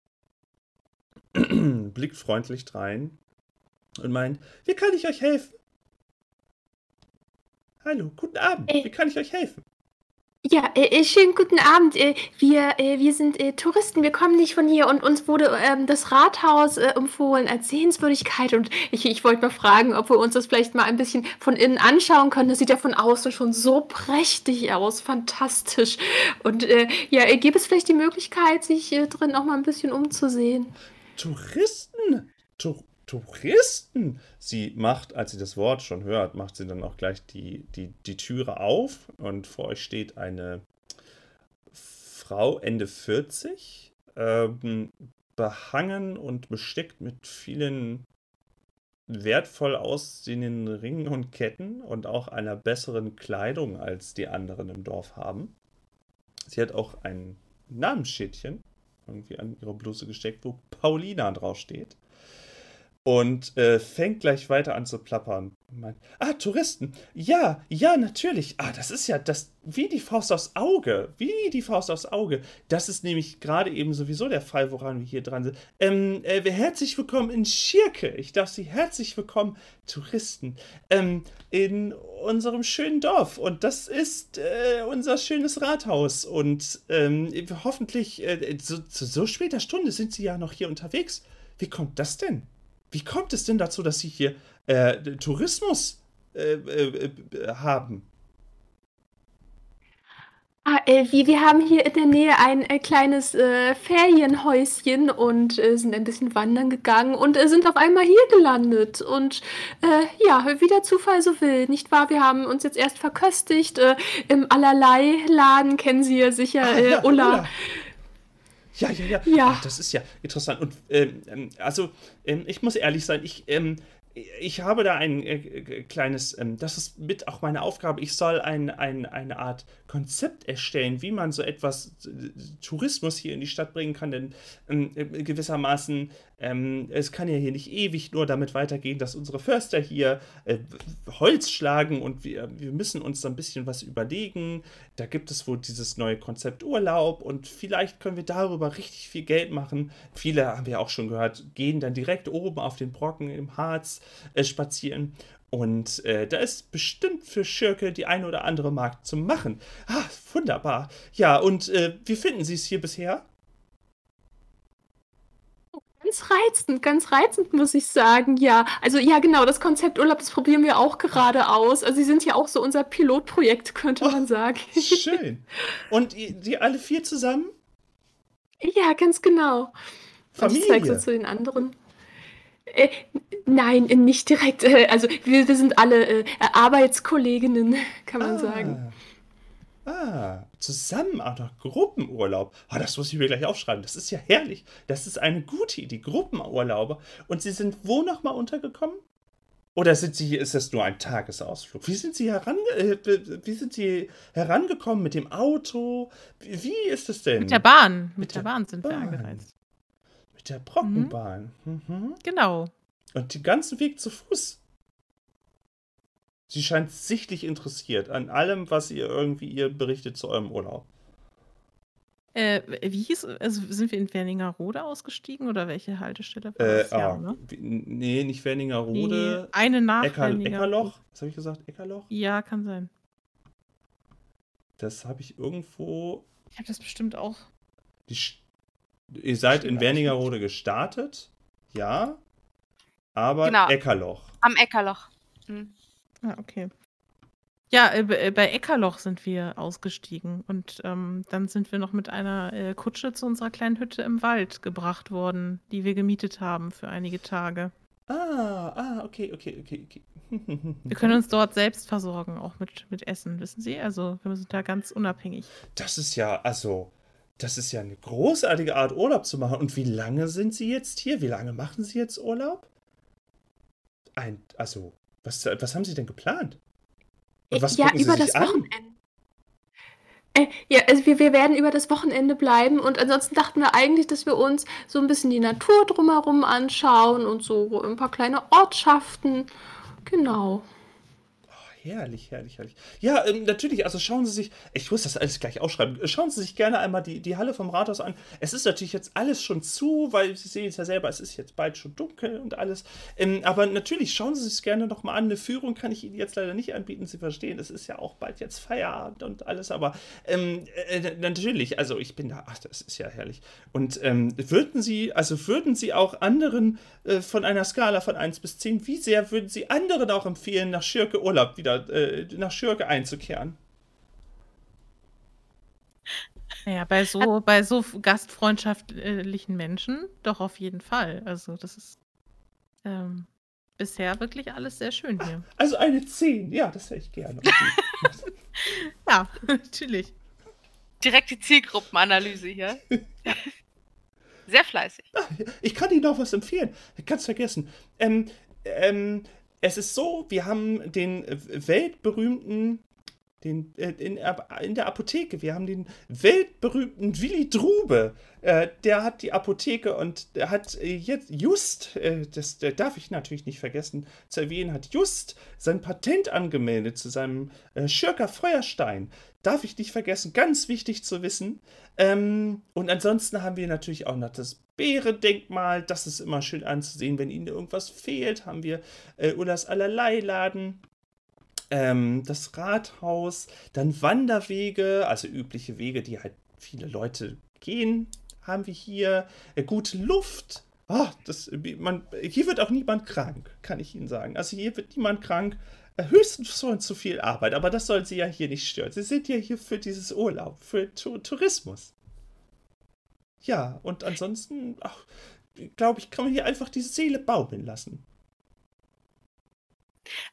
blickt freundlich drein und meint, wie kann ich euch helfen? Hallo, guten Abend, Äh. wie kann ich euch helfen? Ja, äh, äh, schönen guten Abend. Äh, wir, wir sind Touristen, wir kommen nicht von hier und uns wurde ähm, das Rathaus empfohlen als Sehenswürdigkeit und ich, ich wollte mal fragen, ob wir uns das vielleicht mal ein bisschen von innen anschauen können. Das sieht ja von außen schon so prächtig aus, fantastisch. Und äh, ja, gibt es vielleicht die Möglichkeit, sich drin auch mal ein bisschen umzusehen? Touristen? Tu Touristen? Sie macht, als sie das Wort schon hört, macht sie dann auch gleich die, die, die Türe auf und vor euch steht eine Frau Ende 40, ähm, behangen und besteckt mit vielen wertvoll aussehenden Ringen und Ketten und auch einer besseren Kleidung als die anderen im Dorf haben. Sie hat auch ein Namensschildchen irgendwie an ihre Bluse gesteckt, wo Paulina draufsteht. Und äh, fängt gleich weiter an zu plappern. Ah, Touristen. Ja, ja, natürlich. Ah, das ist ja das wie die Faust aufs Auge. Wie die Faust aufs Auge. Das ist nämlich gerade eben sowieso der Fall, woran wir hier dran sind. Ähm, äh, herzlich willkommen in Schirke. Ich darf Sie herzlich willkommen, Touristen, ähm, in unserem schönen Dorf. Und das ist äh, unser schönes Rathaus. Und ähm, hoffentlich äh, zu so, so später Stunde sind Sie ja noch hier unterwegs. Wie kommt das denn? Wie kommt es denn dazu, dass Sie hier äh, Tourismus äh, äh, äh haben? Ah, äh, wir, haben hier in der Nähe ein äh, kleines Ferienhäuschen und sind ein bisschen wandern gegangen und sind auf einmal hier gelandet. Und ja, wie der Zufall so will, nicht wahr? Wir haben uns jetzt erst verköstigt. Im Allerlei-Laden kennen Sie ja sicher ah, Ulla. Ulla. Ja, ja, ja. ja. Ach, das ist ja interessant. Und ähm, ähm, also, ähm, ich muss ehrlich sein, ich, ähm, ich habe da ein äh, kleines, ähm, das ist mit auch meine Aufgabe, ich soll ein, ein, eine Art Konzept erstellen, wie man so etwas äh, Tourismus hier in die Stadt bringen kann, denn ähm, gewissermaßen, ähm, es kann ja hier nicht ewig nur damit weitergehen, dass unsere Förster hier äh, Holz schlagen und wir, wir müssen uns da ein bisschen was überlegen. Da gibt es wohl dieses neue Konzept Urlaub und vielleicht können wir darüber richtig viel Geld machen. Viele haben wir auch schon gehört, gehen dann direkt oben auf den Brocken im Harz äh, spazieren und äh, da ist bestimmt für Schirke die eine oder andere Markt zu machen. Ah, wunderbar. Ja, und äh, wie finden Sie es hier bisher? Ganz reizend, ganz reizend, muss ich sagen, ja. Also ja, genau, das Konzept Urlaub, das probieren wir auch gerade aus. Also sie sind ja auch so unser Pilotprojekt, könnte oh, man sagen. Schön. Und die alle vier zusammen? Ja, ganz genau. Familie. Und ich zeige so zu den anderen. Äh, nein, nicht direkt. Äh, also wir, wir sind alle äh, Arbeitskolleginnen, kann man ah. sagen. Ah, zusammen auch noch Gruppenurlaub. Oh, das muss ich mir gleich aufschreiben. Das ist ja herrlich. Das ist eine gute Idee. Gruppenurlaube. Und Sie sind wo nochmal untergekommen? Oder sind Sie, ist das nur ein Tagesausflug? Wie sind Sie, herange äh, wie sind Sie herangekommen mit dem Auto? Wie, wie ist es denn? Mit der Bahn. Mit, mit der, der Bahn sind Bahn. wir angereist der Brockenbahn. Mhm. Mhm. Genau. Und den ganzen Weg zu Fuß. Sie scheint sichtlich interessiert an allem, was ihr irgendwie ihr berichtet zu eurem Urlaub. Äh, wie hieß, also sind wir in Werningerode ausgestiegen oder welche Haltestelle war das? Äh, ja, ah, ne? Nee, nicht Werningerode. Nee, eine nach Ecker, Eckerloch. Was habe ich gesagt? Eckerloch? Ja, kann sein. Das habe ich irgendwo. Ich habe das bestimmt auch. Die, Ihr seid in Wernigerode gestartet, ja, aber genau. Eckerloch. Am Eckerloch. Mhm. Ah, okay. Ja, äh, äh, bei Eckerloch sind wir ausgestiegen und ähm, dann sind wir noch mit einer äh, Kutsche zu unserer kleinen Hütte im Wald gebracht worden, die wir gemietet haben für einige Tage. Ah, ah, okay, okay, okay, okay. wir können uns dort selbst versorgen, auch mit, mit Essen, wissen Sie? Also wir sind da ganz unabhängig. Das ist ja, also, das ist ja eine großartige Art, Urlaub zu machen. Und wie lange sind Sie jetzt hier? Wie lange machen Sie jetzt Urlaub? Ein, also, was, was haben Sie denn geplant? Und was ja, über das an? Wochenende. Äh, ja, also wir, wir werden über das Wochenende bleiben und ansonsten dachten wir eigentlich, dass wir uns so ein bisschen die Natur drumherum anschauen und so ein paar kleine Ortschaften. Genau herrlich, herrlich, herrlich. Ja, ähm, natürlich, also schauen Sie sich, ich muss das alles gleich aufschreiben, schauen Sie sich gerne einmal die, die Halle vom Rathaus an. Es ist natürlich jetzt alles schon zu, weil Sie sehen es ja selber, es ist jetzt bald schon dunkel und alles. Ähm, aber natürlich, schauen Sie sich gerne nochmal an. Eine Führung kann ich Ihnen jetzt leider nicht anbieten, Sie verstehen, es ist ja auch bald jetzt Feierabend und alles, aber ähm, äh, natürlich, also ich bin da, ach, das ist ja herrlich. Und ähm, würden Sie, also würden Sie auch anderen äh, von einer Skala von 1 bis 10, wie sehr würden Sie anderen auch empfehlen, nach Schirke Urlaub wieder äh, nach Schürke einzukehren. Ja, bei so, bei so gastfreundschaftlichen Menschen doch auf jeden Fall. Also das ist ähm, bisher wirklich alles sehr schön hier. Also eine 10, ja, das hätte ich gerne. ja, natürlich. Direkt die Zielgruppenanalyse hier. Sehr fleißig. Ich kann Ihnen noch was empfehlen. Ganz vergessen. Ähm, ähm, es ist so, wir haben den weltberühmten Den, äh, in, in, der Apotheke. Wir haben den weltberühmten Willi Drube. Äh, der hat die Apotheke und der hat äh, jetzt just, äh, das darf ich natürlich nicht vergessen zu erwähnen, hat just sein Patent angemeldet zu seinem äh, Schirker Feuerstein. Darf ich nicht vergessen, ganz wichtig zu wissen. Ähm, und ansonsten haben wir natürlich auch noch das Bärendenkmal. Das ist immer schön anzusehen, wenn Ihnen irgendwas fehlt. Haben wir äh, Ullas allerlei Laden ähm, das Rathaus, dann Wanderwege, also übliche Wege, die halt viele Leute gehen, haben wir hier. Äh, gute Luft. Oh, das, man, hier wird auch niemand krank, kann ich Ihnen sagen. Also hier wird niemand krank. Äh, höchstens so zu viel Arbeit, aber das soll Sie ja hier nicht stören. Sie sind ja hier für dieses Urlaub, für tu Tourismus. Ja, und ansonsten, glaube ich, kann man hier einfach die Seele baumeln lassen.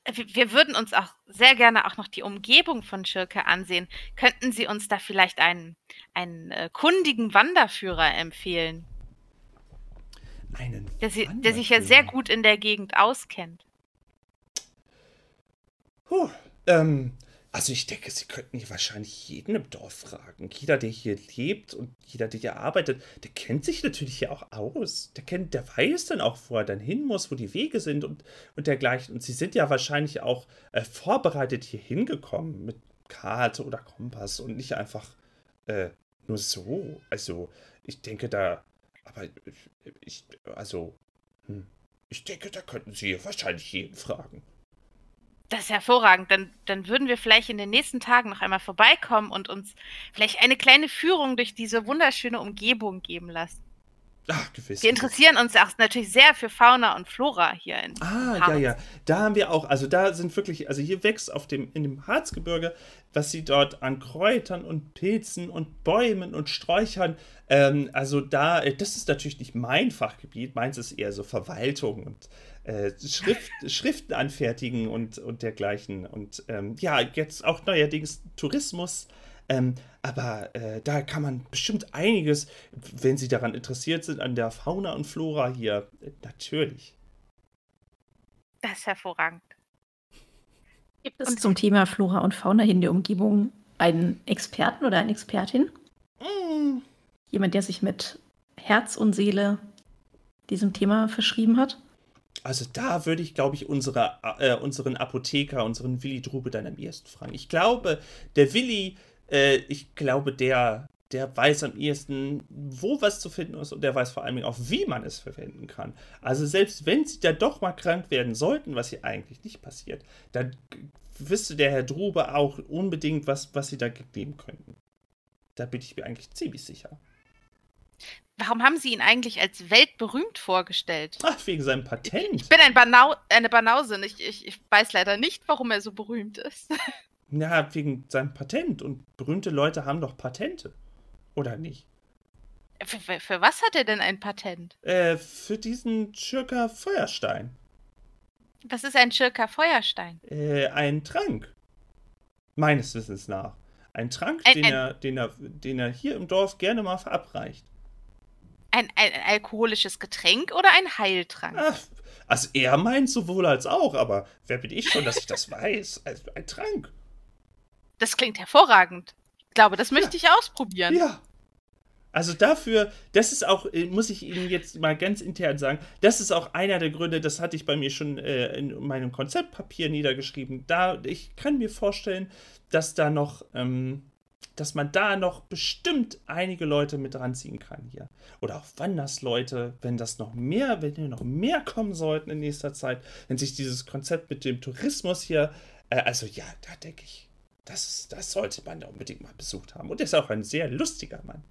Äh, wir würden uns auch sehr gerne auch noch die Umgebung von Schirke ansehen. Könnten Sie uns da vielleicht einen, einen äh, kundigen Wanderführer empfehlen? Einen der, sie, der sich ja sehr gut in der Gegend auskennt. Puh, ähm, also ich denke, Sie könnten hier wahrscheinlich jeden im Dorf fragen. Jeder, der hier lebt und jeder, der hier arbeitet, der kennt sich natürlich hier auch aus. Der kennt, der weiß dann auch, wo er dann hin muss, wo die Wege sind und, und dergleichen. Und Sie sind ja wahrscheinlich auch äh, vorbereitet hier hingekommen mit Karte oder Kompass und nicht einfach äh, nur so. Also ich denke da, aber ich, also, hm, ich denke, da könnten Sie wahrscheinlich jeden fragen. Das ist hervorragend. Dann, dann würden wir vielleicht in den nächsten Tagen noch einmal vorbeikommen und uns vielleicht eine kleine Führung durch diese wunderschöne Umgebung geben lassen. Ach, gewiss. Wir interessieren uns auch natürlich sehr für Fauna und Flora hier in Ah, Harz. ja, ja. Da haben wir auch, also da sind wirklich, also hier wächst auf dem, in dem Harzgebirge, was sie dort an Kräutern und Pilzen und Bäumen und Sträuchern, ähm, also da, äh, das ist natürlich nicht mein Fachgebiet, meins ist eher so Verwaltung und äh, Schrift, Schriften anfertigen und, und dergleichen. Und ähm, ja, jetzt auch neuerdings Tourismus. Ähm, aber äh, da kann man bestimmt einiges, wenn Sie daran interessiert sind, an der Fauna und Flora hier, äh, natürlich. Das ist hervorragend. Gibt es und zum Thema Flora und Fauna hier in der Umgebung einen Experten oder eine Expertin? Mm. Jemand, der sich mit Herz und Seele diesem Thema verschrieben hat? Also da würde ich, glaube ich, unsere, äh, unseren Apotheker, unseren Willi Drube dann am ehesten fragen. Ich glaube, der Willi, äh, ich glaube, der, der weiß am ehesten, wo was zu finden ist und der weiß vor allem auch, wie man es verwenden kann. Also selbst wenn sie da doch mal krank werden sollten, was hier eigentlich nicht passiert, dann wüsste der Herr Drube auch unbedingt, was, was sie da geben könnten. Da bin ich mir eigentlich ziemlich sicher. Warum haben Sie ihn eigentlich als weltberühmt vorgestellt? Ach, wegen seinem Patent. Ich bin ein Banau eine Banausin. Ich, ich, ich weiß leider nicht, warum er so berühmt ist. Ja, wegen seinem Patent. Und berühmte Leute haben doch Patente. Oder nicht? Für, für, für was hat er denn ein Patent? Äh, für diesen Schirker Feuerstein. Was ist ein Schirker Feuerstein? Äh, ein Trank. Meines Wissens nach. Ein Trank, ein, den, ein... Er, den, er, den er hier im Dorf gerne mal verabreicht. Ein, ein, alkoholisches Getränk oder ein Heiltrank? Ach, also er meint sowohl als auch, aber wer bin ich schon, dass ich das weiß? Also ein Trank. Das klingt hervorragend. Ich glaube, das möchte ja. ich ausprobieren. Ja. Also dafür, das ist auch, äh, muss ich Ihnen jetzt mal ganz intern sagen, das ist auch einer der Gründe, das hatte ich bei mir schon äh, in meinem Konzeptpapier niedergeschrieben. Da, ich kann mir vorstellen, dass da noch ähm, dass man da noch bestimmt einige Leute mit ranziehen kann hier. Oder auch Wandersleute, wenn das noch mehr, wenn hier noch mehr kommen sollten in nächster Zeit, wenn sich dieses Konzept mit dem Tourismus hier, äh, also ja, da denke ich, das, das sollte man da unbedingt mal besucht haben. Und er ist auch ein sehr lustiger Mann.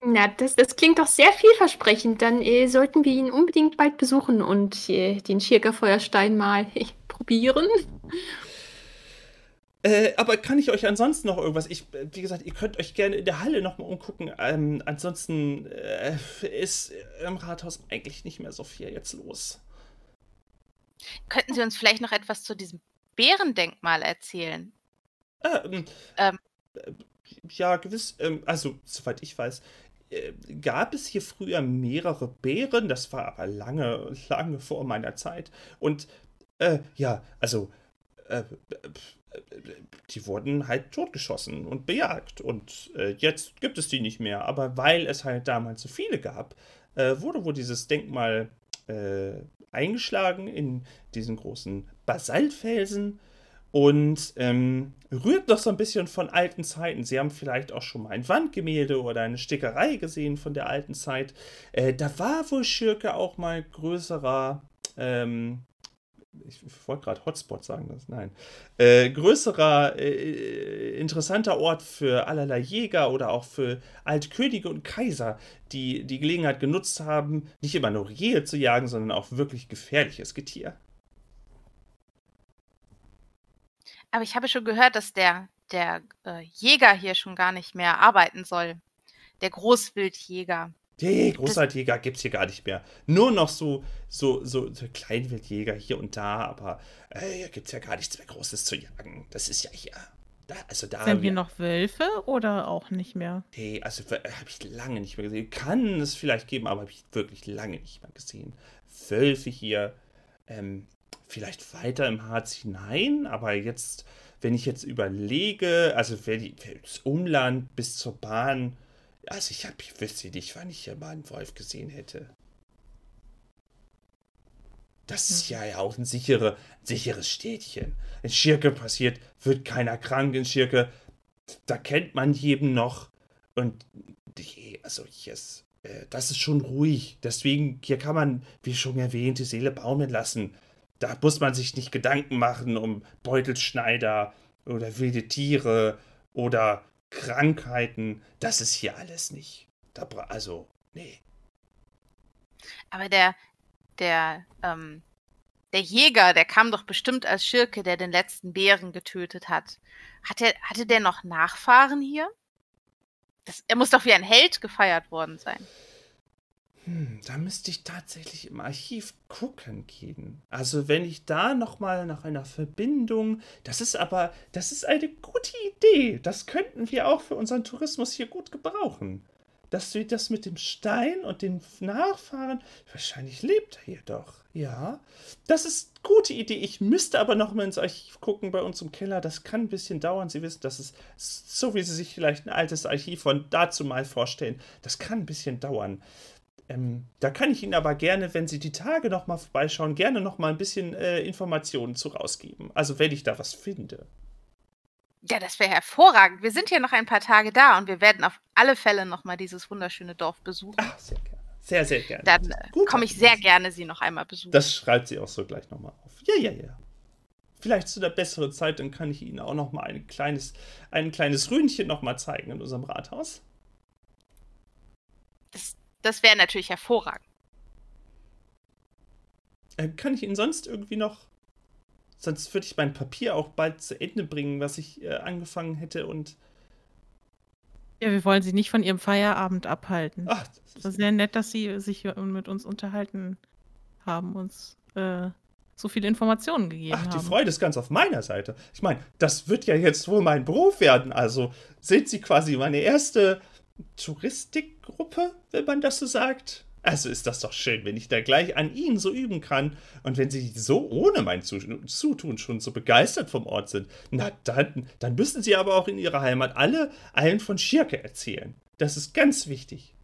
Na, das, das klingt doch sehr vielversprechend. Dann äh, sollten wir ihn unbedingt bald besuchen und äh, den Schirker Feuerstein mal probieren. Äh, aber kann ich euch ansonsten noch irgendwas? Ich, wie gesagt, ihr könnt euch gerne in der Halle nochmal umgucken. Ähm, ansonsten äh, ist im Rathaus eigentlich nicht mehr so viel jetzt los. Könnten Sie uns vielleicht noch etwas zu diesem Bärendenkmal erzählen? Ähm, ähm. Äh, ja, gewiss. Ähm, also, soweit ich weiß, äh, gab es hier früher mehrere Bären. Das war aber lange, lange vor meiner Zeit. Und äh, ja, also äh, die wurden halt totgeschossen und bejagt. Und äh, jetzt gibt es die nicht mehr. Aber weil es halt damals so viele gab, äh, wurde wohl dieses Denkmal äh, eingeschlagen in diesen großen Basaltfelsen und ähm, rührt noch so ein bisschen von alten Zeiten. Sie haben vielleicht auch schon mal ein Wandgemälde oder eine Stickerei gesehen von der alten Zeit. Äh, da war wohl Schirke auch mal größerer ähm, ich wollte gerade Hotspot sagen, das nein, äh, größerer, äh, interessanter Ort für allerlei Jäger oder auch für Altkönige und Kaiser, die die Gelegenheit genutzt haben, nicht immer nur Rehe zu jagen, sondern auch wirklich gefährliches Getier. Aber ich habe schon gehört, dass der, der äh, Jäger hier schon gar nicht mehr arbeiten soll. Der Großwildjäger. Nee, Großwildjäger gibt es hier gar nicht mehr. Nur noch so, so, so, so Kleinwildjäger hier und da, aber äh, hier gibt es ja gar nichts mehr Großes zu jagen. Das ist ja hier. Da, also da Sind wir noch Wölfe oder auch nicht mehr? Nee, also habe ich lange nicht mehr gesehen. Kann es vielleicht geben, aber habe ich wirklich lange nicht mehr gesehen. Wölfe hier, ähm, vielleicht weiter im Harz hinein, aber jetzt, wenn ich jetzt überlege, also das Umland bis zur Bahn also ich, hab, ich wüsste nicht, wann ich hier mal einen Wolf gesehen hätte. Das ist ja, ja auch ein, sichere, sicheres Städtchen. In Schirke passiert, wird keiner krank in Schirke. Da kennt man jeden noch. Und also hier ist, äh, das ist schon ruhig. Deswegen, hier kann man, wie schon erwähnt, die Seele baumeln lassen. Da muss man sich nicht Gedanken machen um Beutelschneider oder wilde Tiere oder Krankheiten, das ist hier alles nicht. Da, also, nee. Aber der, der, ähm, der Jäger, der kam doch bestimmt als Schirke, der den letzten Bären getötet hat. hat er, hatte der noch Nachfahren hier? Das, er muss doch wie ein Held gefeiert worden sein. Hm, da müsste ich tatsächlich im Archiv gucken gehen. Also wenn ich da noch mal nach einer Verbindung, das ist aber, das ist eine gute Idee. Das könnten wir auch für unseren Tourismus hier gut gebrauchen. Dass wir das mit dem Stein und den Nachfahren, wahrscheinlich lebt er hier doch. Ja, das ist eine gute Idee. Ich müsste aber noch mal ins Archiv gucken bei uns im Keller. Das kann ein bisschen dauern. Sie wissen, das ist so, wie Sie sich vielleicht ein altes Archiv von dazu mal vorstellen. Das kann ein bisschen dauern. Ähm, da kann ich Ihnen aber gerne, wenn Sie die Tage noch mal vorbeischauen, gerne noch mal ein bisschen äh, Informationen zu rausgeben. Also wenn ich da was finde. Ja, das wäre hervorragend. Wir sind hier noch ein paar Tage da und wir werden auf alle Fälle noch mal dieses wunderschöne Dorf besuchen. Ach, sehr gerne. Sehr, sehr gerne. Dann äh, komme ich sehr gerne Sie noch einmal besuchen. Das schreibt sie auch so gleich noch mal auf. Ja, ja, ja. Vielleicht zu einer besseren Zeit, dann kann ich Ihnen auch noch mal ein kleines, ein kleines Rühnchen noch mal zeigen in unserem Rathaus. Das das wäre natürlich hervorragend. Äh, kann ich Ihnen sonst irgendwie noch. Sonst würde ich mein Papier auch bald zu Ende bringen, was ich äh, angefangen hätte und. Ja, wir wollen Sie nicht von Ihrem Feierabend abhalten. Ach, das ist Das ist sehr nett, dass Sie sich mit uns unterhalten haben, uns äh, so viele Informationen gegeben Ach, die haben. Freude ist ganz auf meiner Seite. Ich meine, das wird ja jetzt wohl mein Beruf werden. Also sind Sie quasi meine erste Touristikgruppe, wenn man das so sagt. Also ist das doch schön, wenn ich da gleich an Ihnen so üben kann. Und wenn Sie so ohne mein Zutun schon so begeistert vom Ort sind, na dann, dann müssen Sie aber auch in Ihrer Heimat alle allen von Schirke erzählen. Das ist ganz wichtig.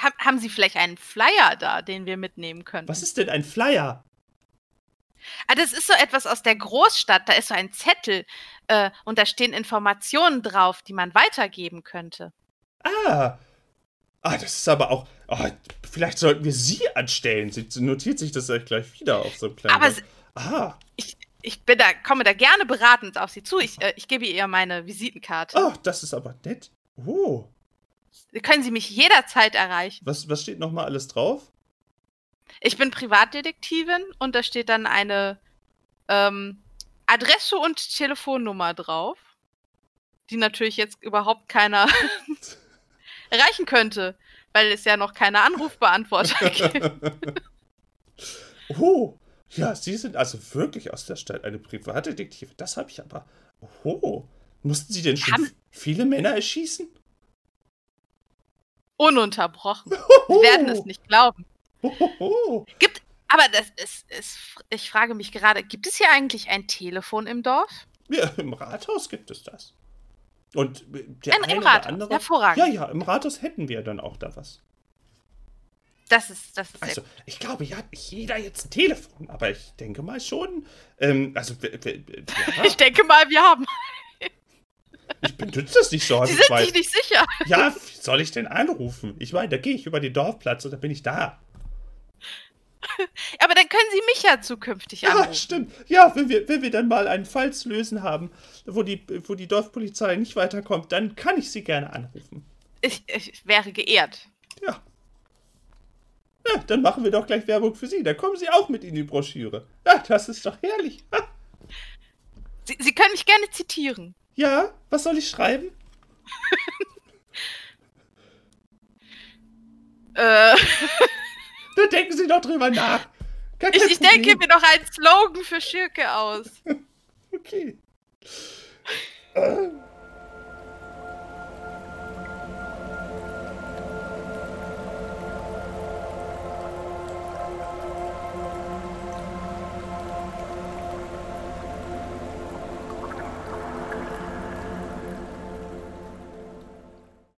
Ha haben Sie vielleicht einen Flyer da, den wir mitnehmen können? Was ist denn ein Flyer? Ah, das ist so etwas aus der Großstadt. Da ist so ein Zettel äh, und da stehen Informationen drauf, die man weitergeben könnte. Ah. Ah, das ist aber auch. Oh, vielleicht sollten wir sie anstellen. Sie notiert sich das gleich wieder auf so einem kleinen. Aber ah. Ich, ich bin da, komme da gerne beratend auf Sie zu. Ich, äh, ich gebe ihr meine Visitenkarte. Oh, das ist aber nett. Oh. Können Sie mich jederzeit erreichen. Was, was steht nochmal alles drauf? Ich bin Privatdetektivin und da steht dann eine ähm, Adresse und Telefonnummer drauf, die natürlich jetzt überhaupt keiner erreichen könnte, weil es ja noch keine Anrufbeantworter gibt. oh, ja, Sie sind also wirklich aus der Stadt eine Privatdetektive. Das habe ich aber. Oh, mussten Sie denn schon Haben- viele Männer erschießen? Ununterbrochen. Sie werden es nicht glauben. Oh. Gibt, Aber das ist, ist, ich frage mich gerade, gibt es hier eigentlich ein Telefon im Dorf? Ja, im Rathaus gibt es das. Und der Im- im eine Rathaus, oder andere. hervorragend. Ja, ja, im Rathaus hätten wir dann auch da was. Das ist, das ist Also, ich glaube, hier hat nicht jeder jetzt ein Telefon, aber ich denke mal schon. Ähm, also, ja, Ich denke mal, wir haben. ich benutze das nicht so Sie häufig. sind weil- sich nicht sicher. Ja, wie soll ich denn anrufen? Ich meine, da gehe ich über den Dorfplatz und da bin ich da. Aber dann können Sie mich ja zukünftig Ja, anrufen. stimmt. Ja, wenn wir, wenn wir dann mal einen Fall zu lösen haben, wo die, wo die Dorfpolizei nicht weiterkommt, dann kann ich sie gerne anrufen. Ich, ich wäre geehrt. Ja. Ja, dann machen wir doch gleich Werbung für Sie. Dann kommen Sie auch mit in die Broschüre. Ja, das ist doch herrlich. Sie, Sie können mich gerne zitieren. Ja, was soll ich schreiben? Äh, Da denken Sie doch drüber nach. Ich ich denke mir noch einen Slogan für Schirke aus. Okay.